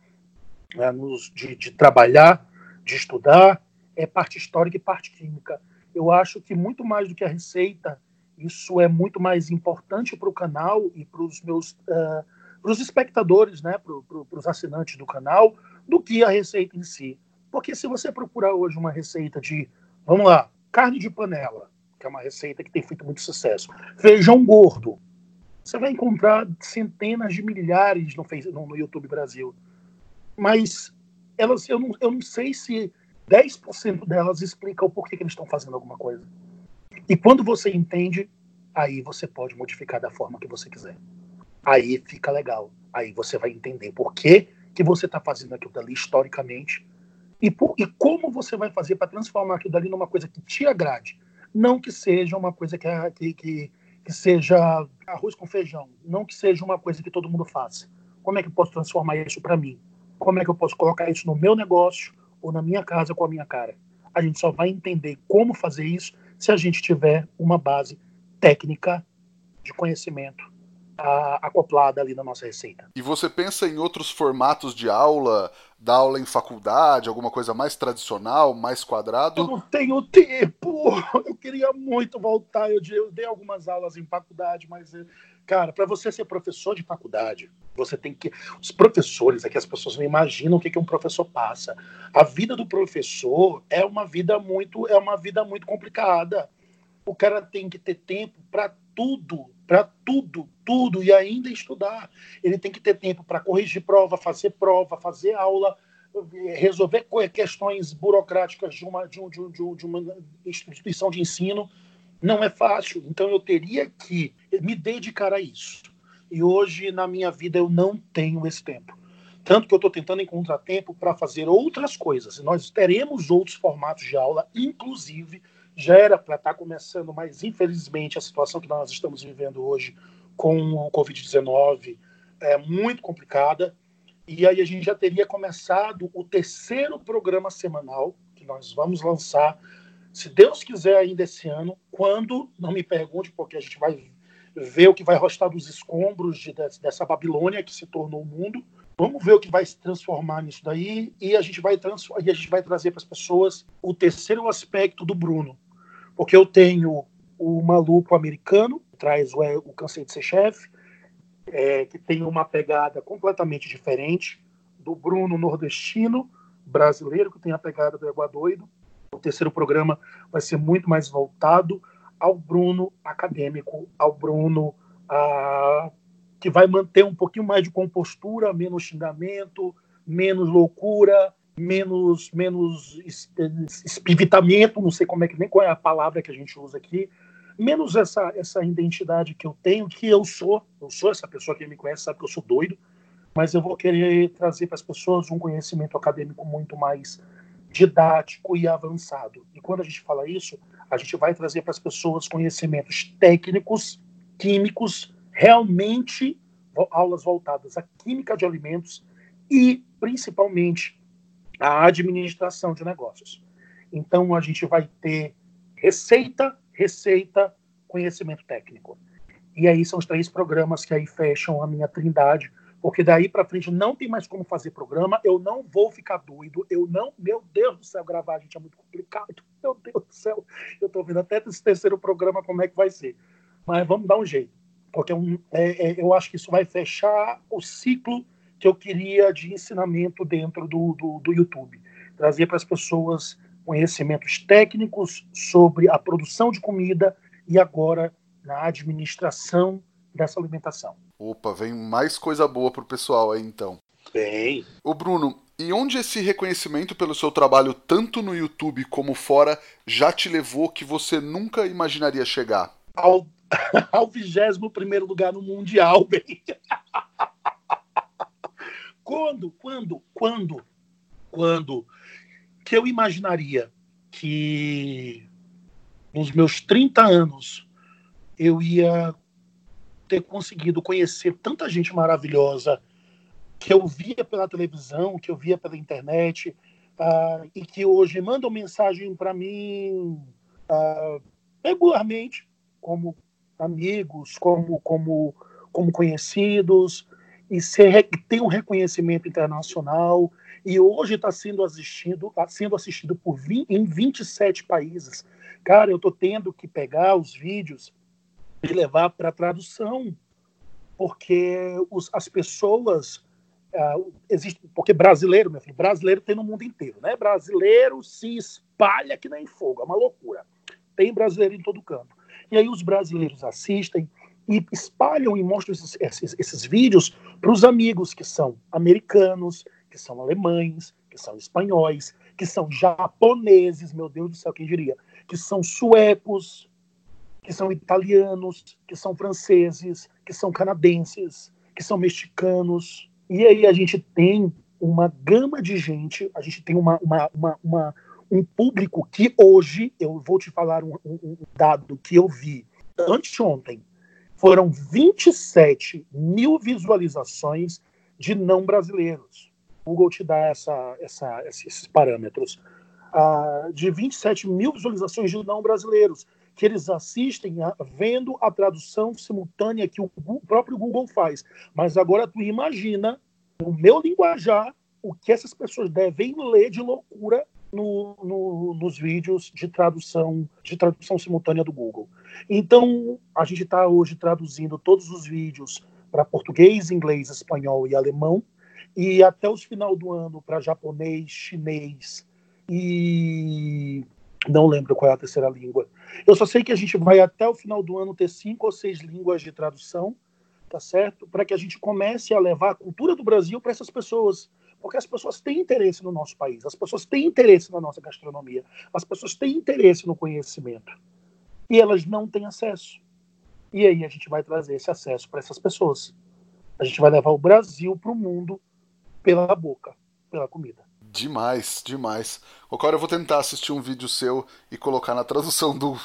Speaker 2: né, nos, de, de trabalhar, de estudar, é parte histórica e parte química. Eu acho que muito mais do que a receita, isso é muito mais importante para o canal e para os meus uh, para os espectadores, né, para pro, os assinantes do canal, do que a receita em si. Porque se você procurar hoje uma receita de, vamos lá, carne de panela, que é uma receita que tem feito muito sucesso, feijão gordo, você vai encontrar centenas de milhares no, no, YouTube Brasil mas elas, eu, não, eu não sei se 10% delas explicam o porquê que eles estão fazendo alguma coisa. E quando você entende, aí você pode modificar da forma que você quiser. Aí fica legal. Aí você vai entender por que, que você está fazendo aquilo dali historicamente e, por, e como você vai fazer para transformar aquilo dali numa coisa que te agrade. Não que seja uma coisa que, que, que, que seja arroz com feijão. Não que seja uma coisa que todo mundo faça. Como é que eu posso transformar isso para mim? Como é que eu posso colocar isso no meu negócio ou na minha casa com a minha cara? A gente só vai entender como fazer isso se a gente tiver uma base técnica de conhecimento a, acoplada ali na nossa receita.
Speaker 1: E você pensa em outros formatos de aula, da aula em faculdade, alguma coisa mais tradicional, mais quadrado?
Speaker 2: Eu não tenho tempo. Eu queria muito voltar. Eu, eu dei algumas aulas em faculdade, mas Cara, para você ser professor de faculdade, você tem que. Os professores, aqui as pessoas não imaginam o que, que um professor passa. A vida do professor é uma vida muito, é uma vida muito complicada. O cara tem que ter tempo para tudo, para tudo, tudo, e ainda estudar. Ele tem que ter tempo para corrigir prova, fazer prova, fazer aula, resolver questões burocráticas de uma, de, um, de, um, de uma instituição de ensino não é fácil. Então eu teria que me dedicar a isso. E hoje na minha vida eu não tenho esse tempo. Tanto que eu estou tentando encontrar tempo para fazer outras coisas. Nós teremos outros formatos de aula, inclusive já era para estar tá começando, mas infelizmente a situação que nós estamos vivendo hoje com o Covid-19 é muito complicada. E aí a gente já teria começado o terceiro programa semanal que nós vamos lançar se Deus quiser ainda esse ano, quando, não me pergunte, porque a gente vai ver o que vai rostar dos escombros de, dessa Babilônia que se tornou o mundo. Vamos ver o que vai se transformar nisso daí e a gente vai, e a gente vai trazer para as pessoas o terceiro aspecto do Bruno. Porque eu tenho o maluco americano, que traz o, o Cansei de Ser Chefe, é, que tem uma pegada completamente diferente do Bruno nordestino, brasileiro, que tem a pegada do Égua Doido, o terceiro programa vai ser muito mais voltado ao Bruno acadêmico, ao Bruno ah, que vai manter um pouquinho mais de compostura, menos xingamento, menos loucura menos, menos espivitamento, não sei como é que nem qual é a palavra que a gente usa aqui, menos essa, essa identidade que eu tenho, que eu sou, eu sou essa pessoa que me conhece sabe que eu sou doido, mas eu vou querer trazer para as pessoas um conhecimento acadêmico muito mais didático e avançado. E quando a gente fala isso, a gente vai trazer para as pessoas conhecimentos técnicos, químicos, realmente aulas voltadas à química de alimentos e principalmente à administração de negócios. Então a gente vai ter receita, receita, conhecimento técnico. E aí são os três programas que aí fecham a minha trindade porque daí para frente não tem mais como fazer programa, eu não vou ficar doido, eu não, meu Deus do céu, gravar a gente é muito complicado, meu Deus do céu, eu estou vendo até esse terceiro programa como é que vai ser, mas vamos dar um jeito, porque é um, é, é, eu acho que isso vai fechar o ciclo que eu queria de ensinamento dentro do, do, do YouTube, trazer para as pessoas conhecimentos técnicos sobre a produção de comida e agora na administração dessa alimentação.
Speaker 1: Opa, vem mais coisa boa pro pessoal aí então.
Speaker 2: Bem.
Speaker 1: Ô Bruno, e onde esse reconhecimento pelo seu trabalho, tanto no YouTube como fora, já te levou que você nunca imaginaria chegar?
Speaker 2: Ao, ao 21 primeiro lugar no Mundial, bem. quando, quando, quando, quando que eu imaginaria que nos meus 30 anos eu ia ter conseguido conhecer tanta gente maravilhosa que eu via pela televisão, que eu via pela internet, uh, e que hoje mandam mensagem para mim uh, regularmente, como amigos, como, como, como conhecidos, e ser, tem um reconhecimento internacional, e hoje está sendo assistido, tá sendo assistido por 20, em 27 países. Cara, eu estou tendo que pegar os vídeos de levar para tradução, porque os, as pessoas uh, existe, porque brasileiro, meu filho, brasileiro tem no mundo inteiro, né? Brasileiro se espalha que nem fogo, é uma loucura. Tem brasileiro em todo canto. E aí os brasileiros assistem e espalham e mostram esses, esses, esses vídeos para os amigos que são americanos, que são alemães, que são espanhóis, que são japoneses, meu Deus do céu, quem diria? Que são suecos, que são italianos, que são franceses, que são canadenses, que são mexicanos. E aí a gente tem uma gama de gente, a gente tem uma, uma, uma, uma um público que hoje, eu vou te falar um, um, um dado que eu vi anteontem, foram 27 mil visualizações de não brasileiros. O Google te dá essa, essa, esses parâmetros. Uh, de 27 mil visualizações de não brasileiros que eles assistem a, vendo a tradução simultânea que o, o, próprio Google faz. Mas agora tu imagina, no meu linguajar, o que essas pessoas devem ler de loucura no, no, nos vídeos de tradução de tradução simultânea do Google. Então, a gente está hoje traduzindo todos os vídeos para português, inglês, espanhol e alemão, e até o final do ano para japonês, chinês e não lembro qual é a terceira língua. Eu só sei que a gente vai até o final do ano ter cinco ou seis línguas de tradução, tá certo? Para que a gente comece a levar a cultura do Brasil para essas pessoas. Porque as pessoas têm interesse no nosso país, as pessoas têm interesse na nossa gastronomia, as pessoas têm interesse no conhecimento. E elas não têm acesso. E aí a gente vai trazer esse acesso para essas pessoas. A gente vai levar o Brasil para o mundo pela boca, pela comida.
Speaker 1: Demais, demais. Qualquer hora eu vou tentar assistir um vídeo seu e colocar na tradução do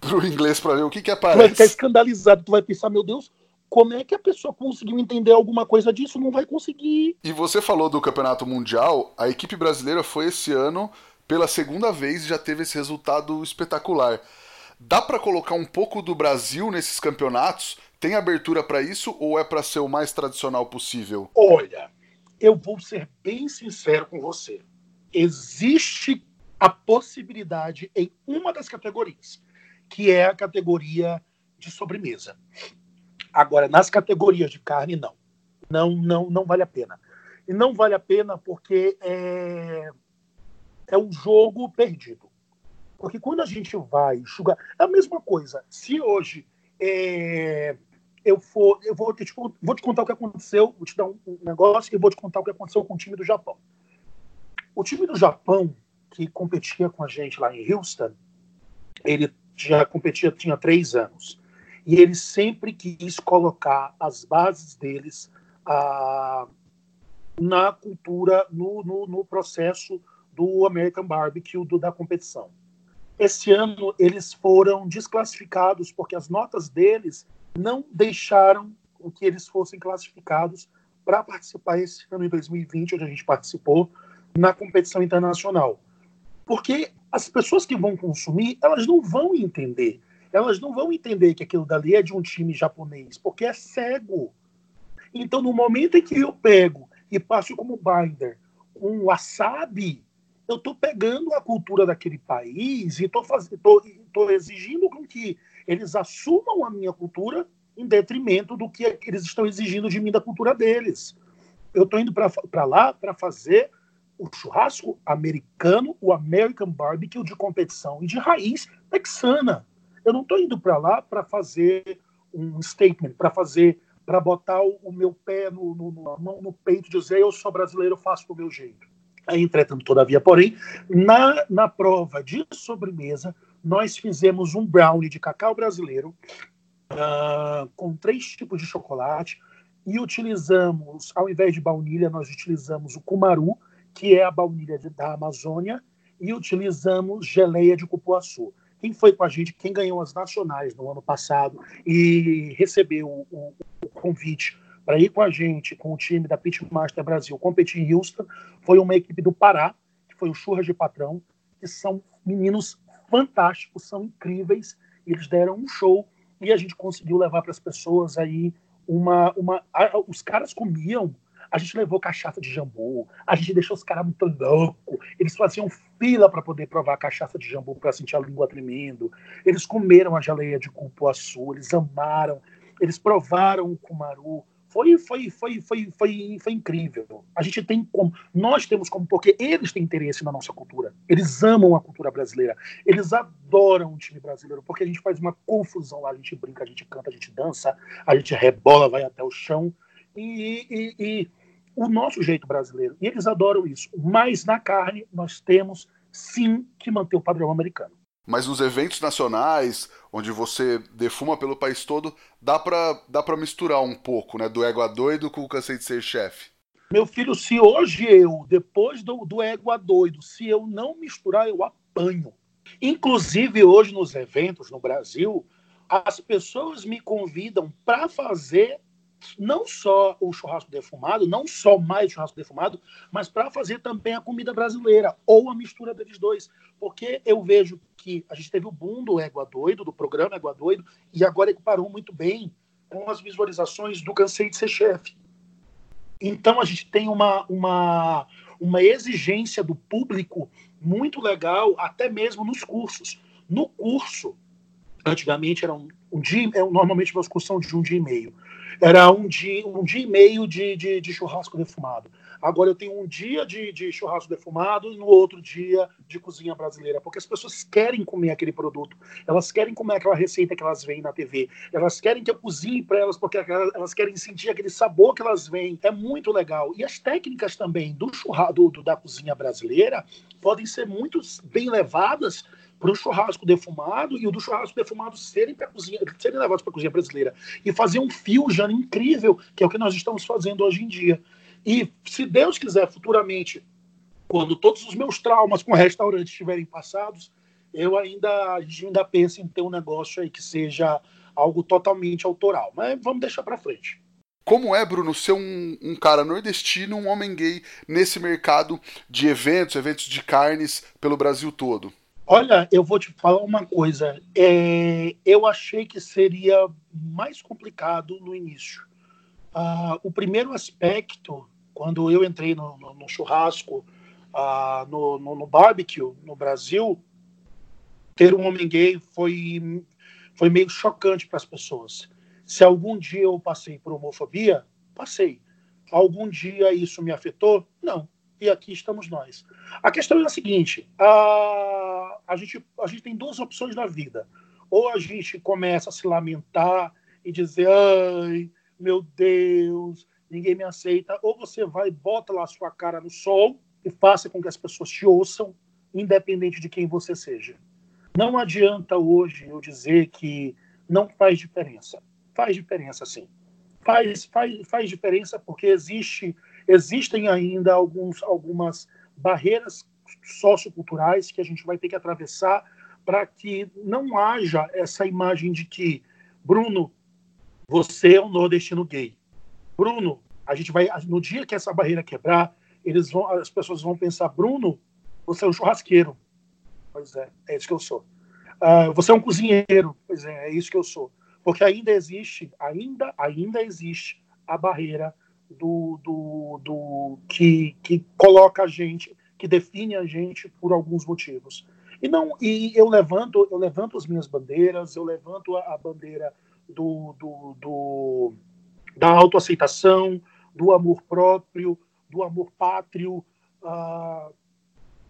Speaker 1: pro inglês para ver o que que aparece.
Speaker 2: Tu vai ficar escandalizado, tu vai pensar, meu Deus, como é que a pessoa conseguiu entender alguma coisa disso? Não vai conseguir.
Speaker 1: E você falou do Campeonato Mundial, a equipe brasileira foi esse ano pela segunda vez e já teve esse resultado espetacular. Dá para colocar um pouco do Brasil nesses campeonatos? Tem abertura para isso ou é para ser o mais tradicional possível?
Speaker 2: Olha, eu vou ser bem sincero com você. Existe a possibilidade em uma das categorias, que é a categoria de sobremesa. Agora, nas categorias de carne, não. Não, não, não vale a pena. E não vale a pena porque é, é um jogo perdido. Porque quando a gente vai enxugar. É a mesma coisa. Se hoje é, eu for, eu vou te, vou te contar o que aconteceu, vou te dar um, negócio e vou te contar o que aconteceu com o time do Japão. O time do Japão, que competia com a gente lá em Houston, ele já competia, tinha três anos. E ele sempre quis colocar as bases deles ah, na cultura, no, no, no, processo do American Barbecue, do, da competição. Esse ano eles foram desclassificados porque as notas deles não deixaram que eles fossem classificados para participar esse ano em 2020, onde a gente participou, na competição internacional. Porque as pessoas que vão consumir, elas não vão entender. Elas não vão entender que aquilo dali é de um time japonês, porque é cego. Então, no momento em que eu pego e passo como binder um wasabi, eu estou pegando a cultura daquele país e estou exigindo com que eles assumam a minha cultura em detrimento do que eles estão exigindo de mim da cultura deles. Eu estou indo para lá para fazer o churrasco americano, o American Barbecue de competição e de raiz texana. Eu não estou indo para lá para fazer um statement, para fazer, para botar o, meu pé no, no, no, no peito dizer eu sou brasileiro, eu faço do meu jeito. Entretanto, todavia, porém, na, na prova de sobremesa, nós fizemos um brownie de cacau brasileiro uh, com três tipos de chocolate e utilizamos, ao invés de baunilha, nós utilizamos o cumaru, que é a baunilha da Amazônia, e utilizamos geleia de cupuaçu. Quem foi com a gente, quem ganhou as nacionais no ano passado e recebeu o, o, convite para ir com a gente, com o time da Pitmaster Brasil, competir em Houston, foi uma equipe do Pará, que foi o Churras de Patrão, que são meninos fantásticos, são incríveis, eles deram um show e a gente conseguiu levar para as pessoas aí uma, uma. Os caras comiam. A gente levou cachaça de jambu, a gente deixou os caras muito loucos. Eles faziam fila para poder provar a cachaça de jambu para sentir a língua tremendo. Eles comeram a geleia de cupuaçu, eles amaram, eles provaram o cumaru, foi, foi, foi, foi, foi, foi incrível. A gente tem como, nós temos como, porque eles têm interesse na nossa cultura. Eles amam a cultura brasileira. Eles adoram o time brasileiro, porque a gente faz uma confusão lá. A gente brinca, a gente canta, a gente dança, a gente rebola, vai até o chão. E, e, e o nosso jeito brasileiro. E eles adoram isso. Mas na carne, nós temos sim que manter o padrão americano
Speaker 1: mas nos eventos nacionais, onde você defuma pelo país todo, dá pra, dá pra misturar um pouco, né? Do égua doido com o cansei de ser chefe.
Speaker 2: Meu filho, se hoje eu, depois do, do égua doido, se eu não misturar, eu apanho. Inclusive, hoje nos eventos no Brasil, as pessoas me convidam para fazer não só o churrasco defumado, não só mais churrasco defumado, mas para fazer também a comida brasileira, ou a mistura deles dois. Porque eu vejo que a gente teve o boom do Égua Doido, do programa Égua Doido, e agora ele parou muito bem com as visualizações do Cansei de Ser Chefe. Então a gente tem uma, uma, uma exigência do público muito legal, até mesmo nos cursos. No curso, antigamente era um, um dia, normalmente uma excursão de um dia e meio era um dia, um dia e meio de, de, de churrasco defumado. Agora eu tenho um dia de, de, churrasco defumado e no outro dia de cozinha brasileira, porque as pessoas querem comer aquele produto, elas querem comer aquela receita que elas veem na TV, elas querem que eu cozinhe para elas, porque elas querem sentir aquele sabor que elas veem. É muito legal. E as técnicas também do churrasco da cozinha brasileira podem ser muito bem levadas para o churrasco defumado e o do churrasco defumado serem, pra cozinha, serem levados para a cozinha brasileira. E fazer um fusion incrível, que é o que nós estamos fazendo hoje em dia. E se Deus quiser, futuramente, quando todos os meus traumas com restaurantes estiverem passados, eu ainda, a gente ainda pensa em ter um negócio aí que seja algo totalmente autoral. Mas vamos deixar para frente.
Speaker 1: Como é, Bruno, ser um, um, cara nordestino, um homem gay nesse mercado de eventos, eventos de carnes pelo Brasil todo?
Speaker 2: Olha, eu vou te falar uma coisa. É, eu achei que seria mais complicado no início. Ah, o primeiro aspecto, quando eu entrei no, no, no churrasco, ah, no, no, barbecue no Brasil, ter um homem gay foi, foi meio chocante para as pessoas. Se algum dia eu passei por homofobia, passei. Algum dia isso me afetou? Não e aqui estamos nós. A questão é a seguinte: a, a, gente, a gente tem duas opções na vida. Ou a gente começa a se lamentar e dizer, ai, meu Deus, ninguém me aceita. Ou você vai, bota lá a sua cara no sol e faça com que as pessoas te ouçam, independente de quem você seja. Não adianta hoje eu dizer que não faz diferença. Faz diferença, sim. Faz, faz, faz diferença porque existe, existem ainda alguns, algumas barreiras socioculturais que a gente vai ter que atravessar para que não haja essa imagem de que, Bruno, você é um nordestino gay. Bruno, a gente vai no dia que essa barreira quebrar, eles vão, as pessoas vão pensar, Bruno, você é um churrasqueiro. Pois é, é isso que eu sou. Uh, você é um cozinheiro. Pois é, é isso que eu sou. Porque ainda existe, ainda, ainda existe a barreira do, do, do que, que coloca a gente, que define a gente por alguns motivos. E não, e eu levanto, eu levanto as minhas bandeiras, eu levanto a, a bandeira do, do, do, da autoaceitação, do amor próprio, do amor pátrio, uh,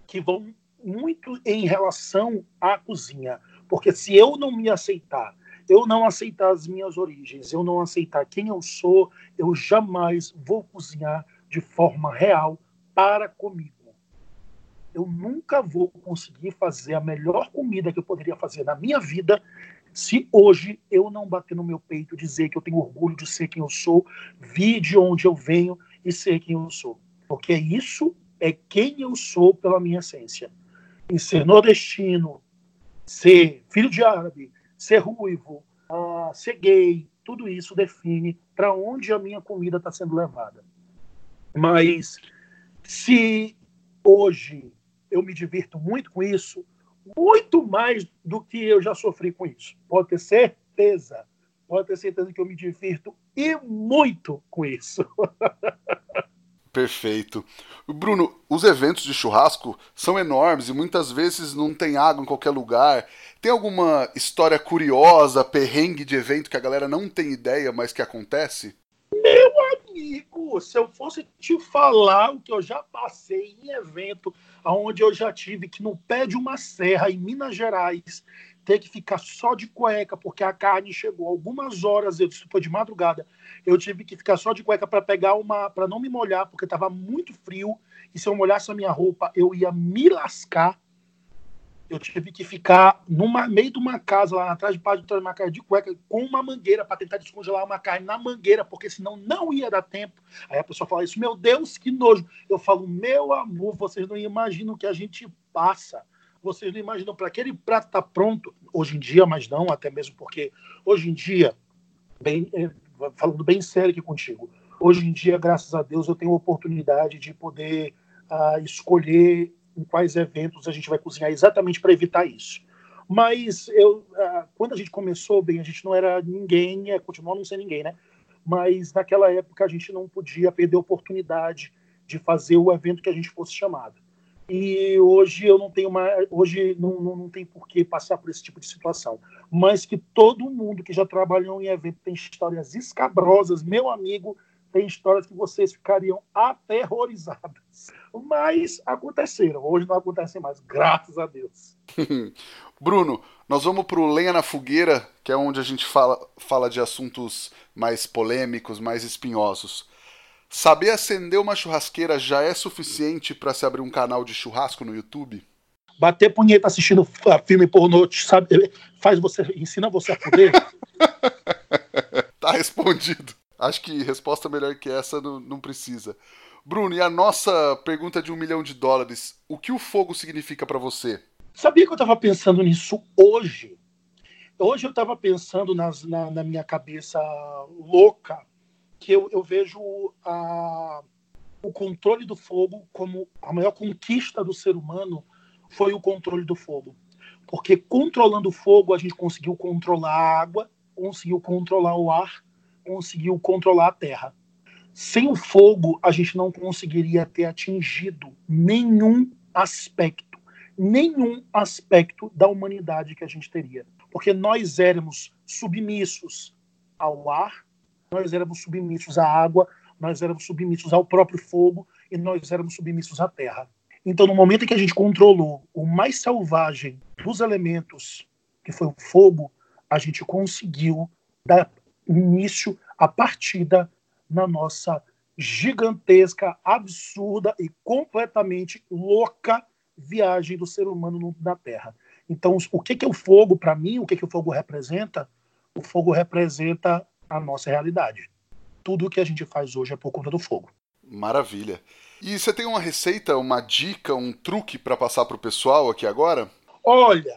Speaker 2: que vão muito em relação à cozinha. Porque se eu não me aceitar, eu não aceitar as minhas origens, eu não aceitar quem eu sou, eu jamais vou cozinhar de forma real para comigo. Eu nunca vou conseguir fazer a melhor comida que eu poderia fazer na minha vida se hoje eu não bater no meu peito, dizer que eu tenho orgulho de ser quem eu sou, vir de onde eu venho e ser quem eu sou. Porque isso é quem eu sou pela minha essência. E ser nordestino, ser filho de árabe, ser ruivo, uh, ser gay, tudo isso define para onde a minha comida está sendo levada. Mas se hoje eu me divirto muito com isso, muito mais do que eu já sofri com isso. Pode ter certeza. Pode ter certeza que eu me divirto e muito com isso.
Speaker 1: Perfeito. Bruno, os eventos de churrasco são enormes e muitas vezes não tem água em qualquer lugar. Tem alguma história curiosa, perrengue de evento que a galera não tem ideia, mas que acontece?
Speaker 2: Meu amigo, se eu fosse te falar o que eu já passei em evento, onde eu já tive que no pé de uma serra em Minas Gerais ter que ficar só de cueca porque a carne chegou algumas horas, isso foi de madrugada. Eu tive que ficar só de cueca para pegar uma, para não me molhar porque estava muito frio e se eu molhasse a minha roupa eu ia me lascar eu tive que ficar no meio de uma casa lá atrás de de uma carne de cueca com uma mangueira para tentar descongelar uma carne na mangueira, porque senão não ia dar tempo. Aí a pessoa fala isso, meu Deus, que nojo. Eu falo, meu amor, vocês não imaginam o que a gente passa. Vocês não imaginam para aquele prato estar tá pronto hoje em dia, mas não, até mesmo porque hoje em dia, bem, é, falando bem sério aqui contigo, hoje em dia, graças a Deus, eu tenho a oportunidade de poder uh, escolher em quais eventos a gente vai cozinhar exatamente para evitar isso. Mas eu, quando a gente começou, bem, a gente não era ninguém, é, continua não ser ninguém, né? Mas naquela época a gente não podia perder a oportunidade de fazer o evento que a gente fosse chamado. E hoje eu não tenho mais, hoje não, não, não tem por que passar por esse tipo de situação. Mas que todo mundo que já trabalhou em evento tem histórias escabrosas, meu amigo, tem histórias que vocês ficariam aterrorizadas. Mas aconteceram. Hoje não acontecem mais, graças a Deus.
Speaker 1: Bruno, nós vamos para o Lenha na Fogueira, que é onde a gente fala, fala de assuntos mais polêmicos, mais espinhosos. Saber acender uma churrasqueira já é suficiente para se abrir um canal de churrasco no YouTube?
Speaker 2: Bater punheta assistindo filme pornô, sabe, faz você, ensina você a poder?
Speaker 1: tá respondido. Acho que resposta melhor que essa não, não precisa. Bruno, e a nossa pergunta de um milhão de dólares: o que o fogo significa para você?
Speaker 2: Sabia que eu estava pensando nisso hoje? Hoje eu estava pensando nas, na, na, minha cabeça louca que eu, eu vejo a, o controle do fogo como a maior conquista do ser humano foi o controle do fogo. Porque controlando o fogo, a gente conseguiu controlar a água, conseguiu controlar o ar conseguiu controlar a Terra. Sem o fogo, a gente não conseguiria ter atingido nenhum aspecto, nenhum aspecto da humanidade que a gente teria. Porque nós éramos submissos ao ar, nós éramos submissos à água, nós éramos submissos ao próprio fogo e nós éramos submissos à terra. Então, no momento em que a gente controlou o mais selvagem dos elementos, que foi o fogo, a gente conseguiu dar início a partida na nossa gigantesca, absurda e completamente louca viagem do ser humano na Terra. Então, o que, que é o fogo para mim? O que, que o fogo representa? O fogo representa a nossa realidade. Tudo o que a gente faz hoje é por conta do fogo.
Speaker 1: Maravilha. E você tem uma receita, uma dica, um truque para passar para o pessoal aqui agora?
Speaker 2: Olha,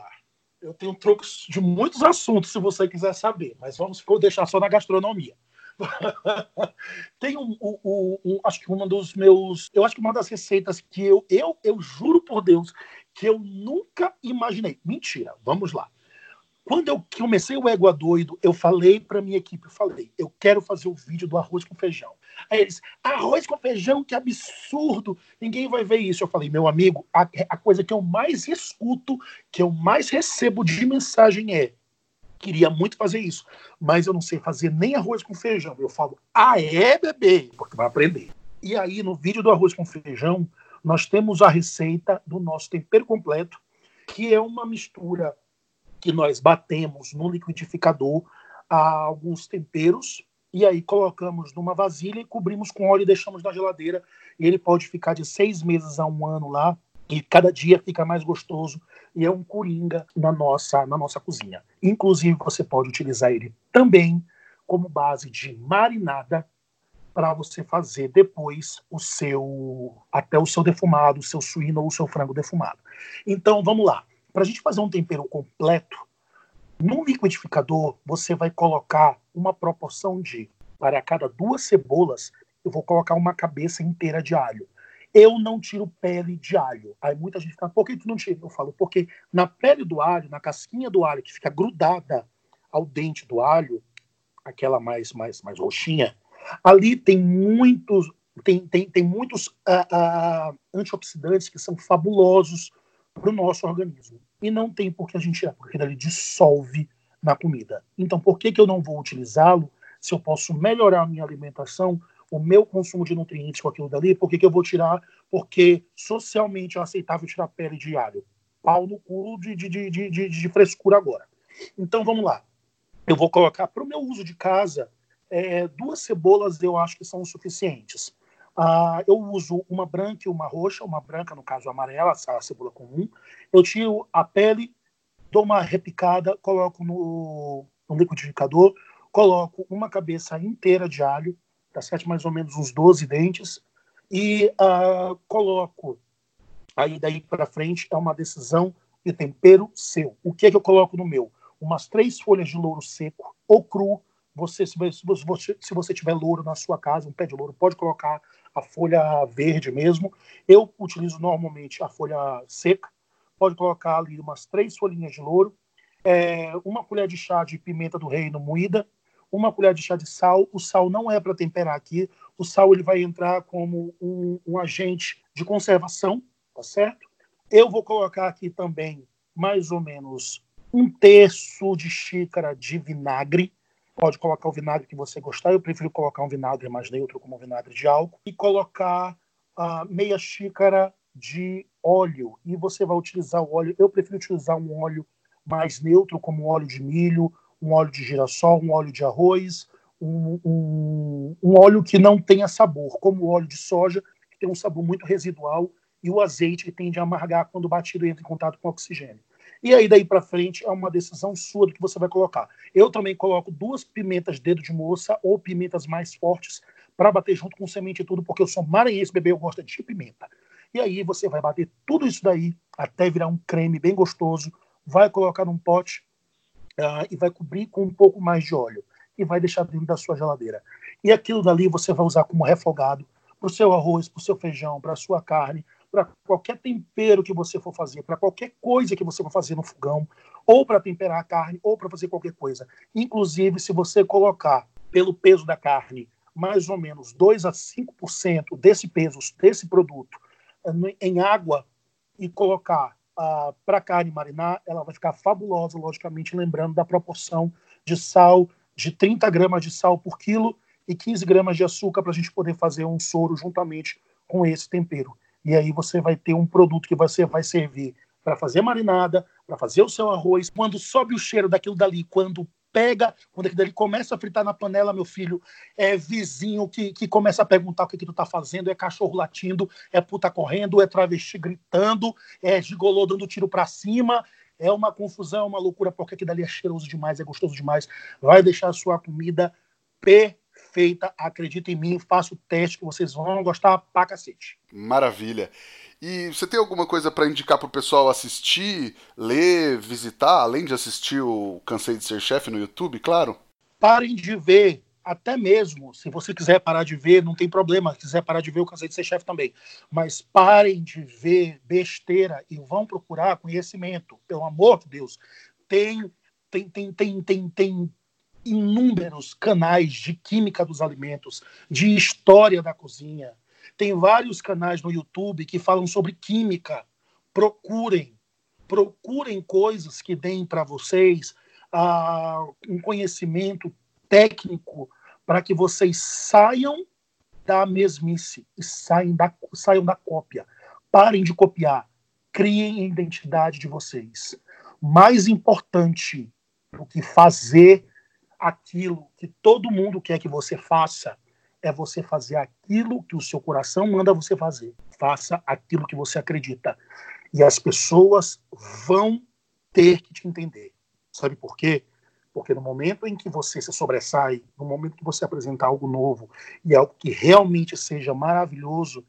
Speaker 2: eu tenho truques de muitos assuntos, se você quiser saber, mas vamos deixar só na gastronomia. tem um, um, um, um, acho que uma dos meus, eu acho que uma das receitas que eu, eu, eu juro por Deus que eu nunca imaginei. Mentira, vamos lá. Quando eu comecei o Égua Doido, eu falei para minha equipe, eu falei, eu quero fazer o vídeo do arroz com feijão. Aí eles, arroz com feijão, que absurdo, ninguém vai ver isso. Eu falei, meu amigo, a, a coisa que eu mais escuto, que eu mais recebo de mensagem é, queria muito fazer isso, mas eu não sei fazer nem arroz com feijão. Eu falo, ah é, bebê? Porque vai aprender. E aí, no vídeo do arroz com feijão, nós temos a receita do nosso tempero completo, que é uma mistura que nós batemos no liquidificador alguns temperos e aí colocamos numa vasilha e cobrimos com óleo e deixamos na geladeira. E ele pode ficar de seis meses a um ano lá e cada dia fica mais gostoso e é um coringa na nossa na nossa cozinha. Inclusive você pode utilizar ele também como base de marinada para você fazer depois o seu até o seu defumado, o seu suíno ou o seu frango defumado. Então vamos lá. Para a gente fazer um tempero completo, no liquidificador você vai colocar uma proporção de para cada duas cebolas eu vou colocar uma cabeça inteira de alho. Eu não tiro pele de alho. Aí muita gente fala, por que tu não tira? Eu falo, porque na pele do alho, na casquinha do alho, que fica grudada ao dente do alho, aquela mais, mais, mais roxinha, Ali tem muitos, tem, tem, tem muitos uh, uh, antioxidantes que são fabulosos para o nosso organismo. E não tem por que a gente tirar, porque ele dissolve na comida. Então, por que, que eu não vou utilizá-lo se eu posso melhorar a minha alimentação, o meu consumo de nutrientes com aquilo dali? Por que, que eu vou tirar? Porque socialmente é aceitável tirar pele de alho. Pau no cu de, de, de, de, de frescura agora. Então, vamos lá. Eu vou colocar para o meu uso de casa é, duas cebolas eu acho que são suficientes. Ah, eu uso uma branca e uma roxa, uma branca, no caso amarela, a cebola comum. Eu tiro a pele, dou uma repicada, coloco no, no liquidificador, coloco uma cabeça inteira de alho, tá certo? Mais ou menos uns 12 dentes, e ah, coloco. Aí daí para frente é uma decisão de tempero seu. O que é que eu coloco no meu? Umas três folhas de louro seco ou cru, você se, você, se você tiver louro na sua casa, um pé de louro, pode colocar a folha verde mesmo. Eu utilizo normalmente a folha seca. Pode colocar ali umas três folhinhas de louro, é, uma colher de chá de pimenta do reino moída, uma colher de chá de sal. O sal não é para temperar aqui. O sal ele vai entrar como um, um agente de conservação, tá certo? Eu vou colocar aqui também mais ou menos um terço de xícara de vinagre Pode colocar o vinagre que você gostar. Eu prefiro colocar um vinagre mais neutro, como um vinagre de álcool. E colocar uh, meia xícara de óleo. E você vai utilizar o óleo. Eu prefiro utilizar um óleo mais neutro, como um óleo de milho, um óleo de girassol, um óleo de arroz, um, um, um óleo que não tenha sabor, como o óleo de soja, que tem um sabor muito residual, e o azeite, que tende a amargar quando batido entra em contato com oxigênio. E aí daí para frente é uma decisão sua do que você vai colocar. Eu também coloco duas pimentas dedo de moça ou pimentas mais fortes para bater junto com semente e tudo, porque eu sou maranhense, bebê, eu gosto de pimenta. E aí você vai bater tudo isso daí até virar um creme bem gostoso, vai colocar num pote uh, e vai cobrir com um pouco mais de óleo e vai deixar dentro da sua geladeira. E aquilo dali você vai usar como refogado para o seu arroz, para o seu feijão, para a sua carne, para qualquer tempero que você for fazer, para qualquer coisa que você for fazer no fogão, ou para temperar a carne, ou para fazer qualquer coisa. Inclusive, se você colocar pelo peso da carne mais ou menos 2 a 5% desse peso, desse produto, eh, em água e colocar uh, para a carne marinar, ela vai ficar fabulosa, logicamente, lembrando da proporção de sal, de 30 gramas de sal por quilo e 15 gramas de açúcar para a gente poder fazer um soro juntamente com esse tempero. E aí você vai ter um produto que você vai servir para fazer marinada, para fazer o seu arroz. Quando sobe o cheiro daquilo dali, quando pega, quando ele começa a fritar na panela, meu filho, é vizinho que, que começa a perguntar o que, que tu tá fazendo, é cachorro latindo, é puta correndo, é travesti gritando, é gigolô dando tiro para cima, é uma confusão, uma loucura, porque aquilo dali é cheiroso demais, é gostoso demais, vai deixar a sua comida perfeita, acredita em mim, faça o teste que vocês vão gostar pra cacete.
Speaker 1: Maravilha. E você tem alguma coisa para indicar pro pessoal assistir, ler, visitar, além de assistir o Cansei de Ser Chefe no YouTube, claro?
Speaker 2: Parem de ver, até mesmo, se você quiser parar de ver, não tem problema, quiser parar de ver o Cansei de Ser Chefe também. Mas parem de ver besteira e vão procurar conhecimento, pelo amor de Deus. Tem, tem, tem, tem, tem, tem inúmeros canais de química dos alimentos, de história da cozinha, tem vários canais no YouTube que falam sobre química. Procurem, procurem coisas que deem para vocês uh, um conhecimento técnico para que vocês saiam da mesmice e saiam da, saiam da cópia. Parem de copiar. Criem a identidade de vocês. Mais importante do que fazer aquilo que todo mundo quer que você faça é você fazer aquilo que o seu coração manda você fazer. Faça aquilo que você acredita. E as pessoas vão ter que te entender. Sabe por quê? Porque no momento em que você se sobressai, no momento que você apresentar algo novo e algo que realmente seja maravilhoso,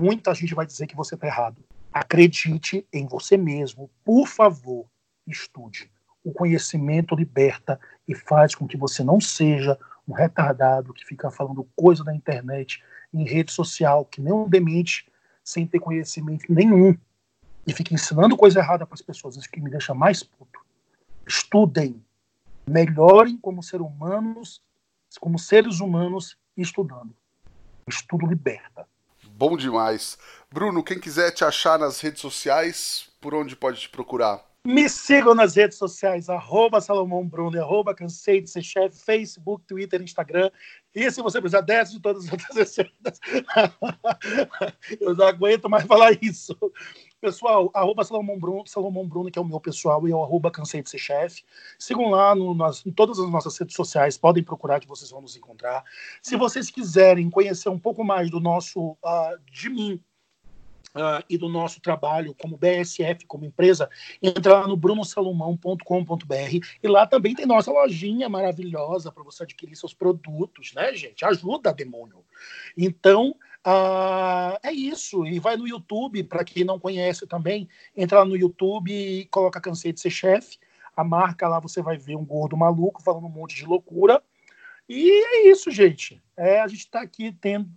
Speaker 2: muita gente vai dizer que você está errado. Acredite em você mesmo. Por favor, estude. O conhecimento liberta e faz com que você não seja um retardado que fica falando coisa na internet, em rede social, que nem um demente, sem ter conhecimento nenhum, e fica ensinando coisa errada para as pessoas, isso que me deixa mais puto. Estudem, melhorem como ser humanos, como seres humanos, estudando. Estudo liberta.
Speaker 1: Bom demais. Bruno, quem quiser te achar nas redes sociais, por onde pode te procurar?
Speaker 2: Me sigam nas redes sociais, arroba Salomão Bruno, arroba Cansei de Ser Chefe, Facebook, Twitter, Instagram. E se você precisar dessas de todas as outras receita, eu não aguento mais falar isso. Pessoal, arroba Salomão Bruno, Salomão Bruno, que é o meu pessoal, e é o arroba Cansei de Ser Chefe. Sigam lá no, nas, em todas as nossas redes sociais, podem procurar que vocês vão nos encontrar. Se vocês quiserem conhecer um pouco mais do nosso, uh, de mim, Uh, e do nosso trabalho como BSF, como empresa, entra lá no brunosalomão.com.br e lá também tem nossa lojinha maravilhosa para você adquirir seus produtos, né, gente? Ajuda, demônio. Então, uh, é isso. E vai no YouTube, para quem não conhece também, entra lá no YouTube e coloca Cansei de Ser Chefe. A marca lá você vai ver um gordo maluco falando um monte de loucura. E é isso, gente. É, a gente está aqui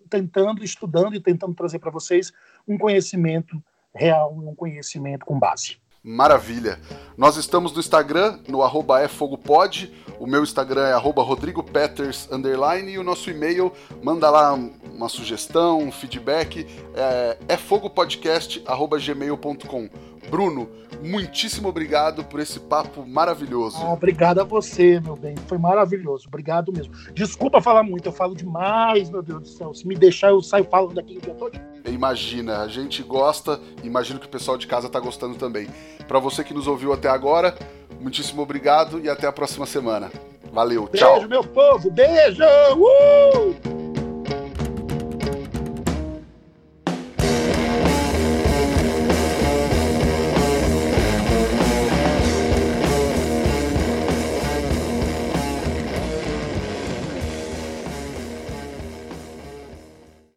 Speaker 2: tentando, estudando e tentando trazer para vocês um conhecimento real, um conhecimento com base.
Speaker 1: Maravilha. Nós estamos no Instagram, no arroba efogopod. O meu Instagram é arroba rodrigopeters, e o nosso e-mail, manda lá uma sugestão, um feedback, é efogopodcast.gmail.com. Bruno, muitíssimo obrigado por esse papo maravilhoso.
Speaker 2: Ah, obrigado a você, meu bem. Foi maravilhoso. Obrigado mesmo. Desculpa falar muito, eu falo demais, meu Deus do céu. Se me deixar, eu saio falando aqui o dia todo.
Speaker 1: Imagina, a gente gosta, imagino que o pessoal de casa tá gostando também. Para você que nos ouviu até agora, muitíssimo obrigado e até a próxima semana. Valeu,
Speaker 2: beijo,
Speaker 1: tchau.
Speaker 2: Beijo, meu povo, beijo! Uh!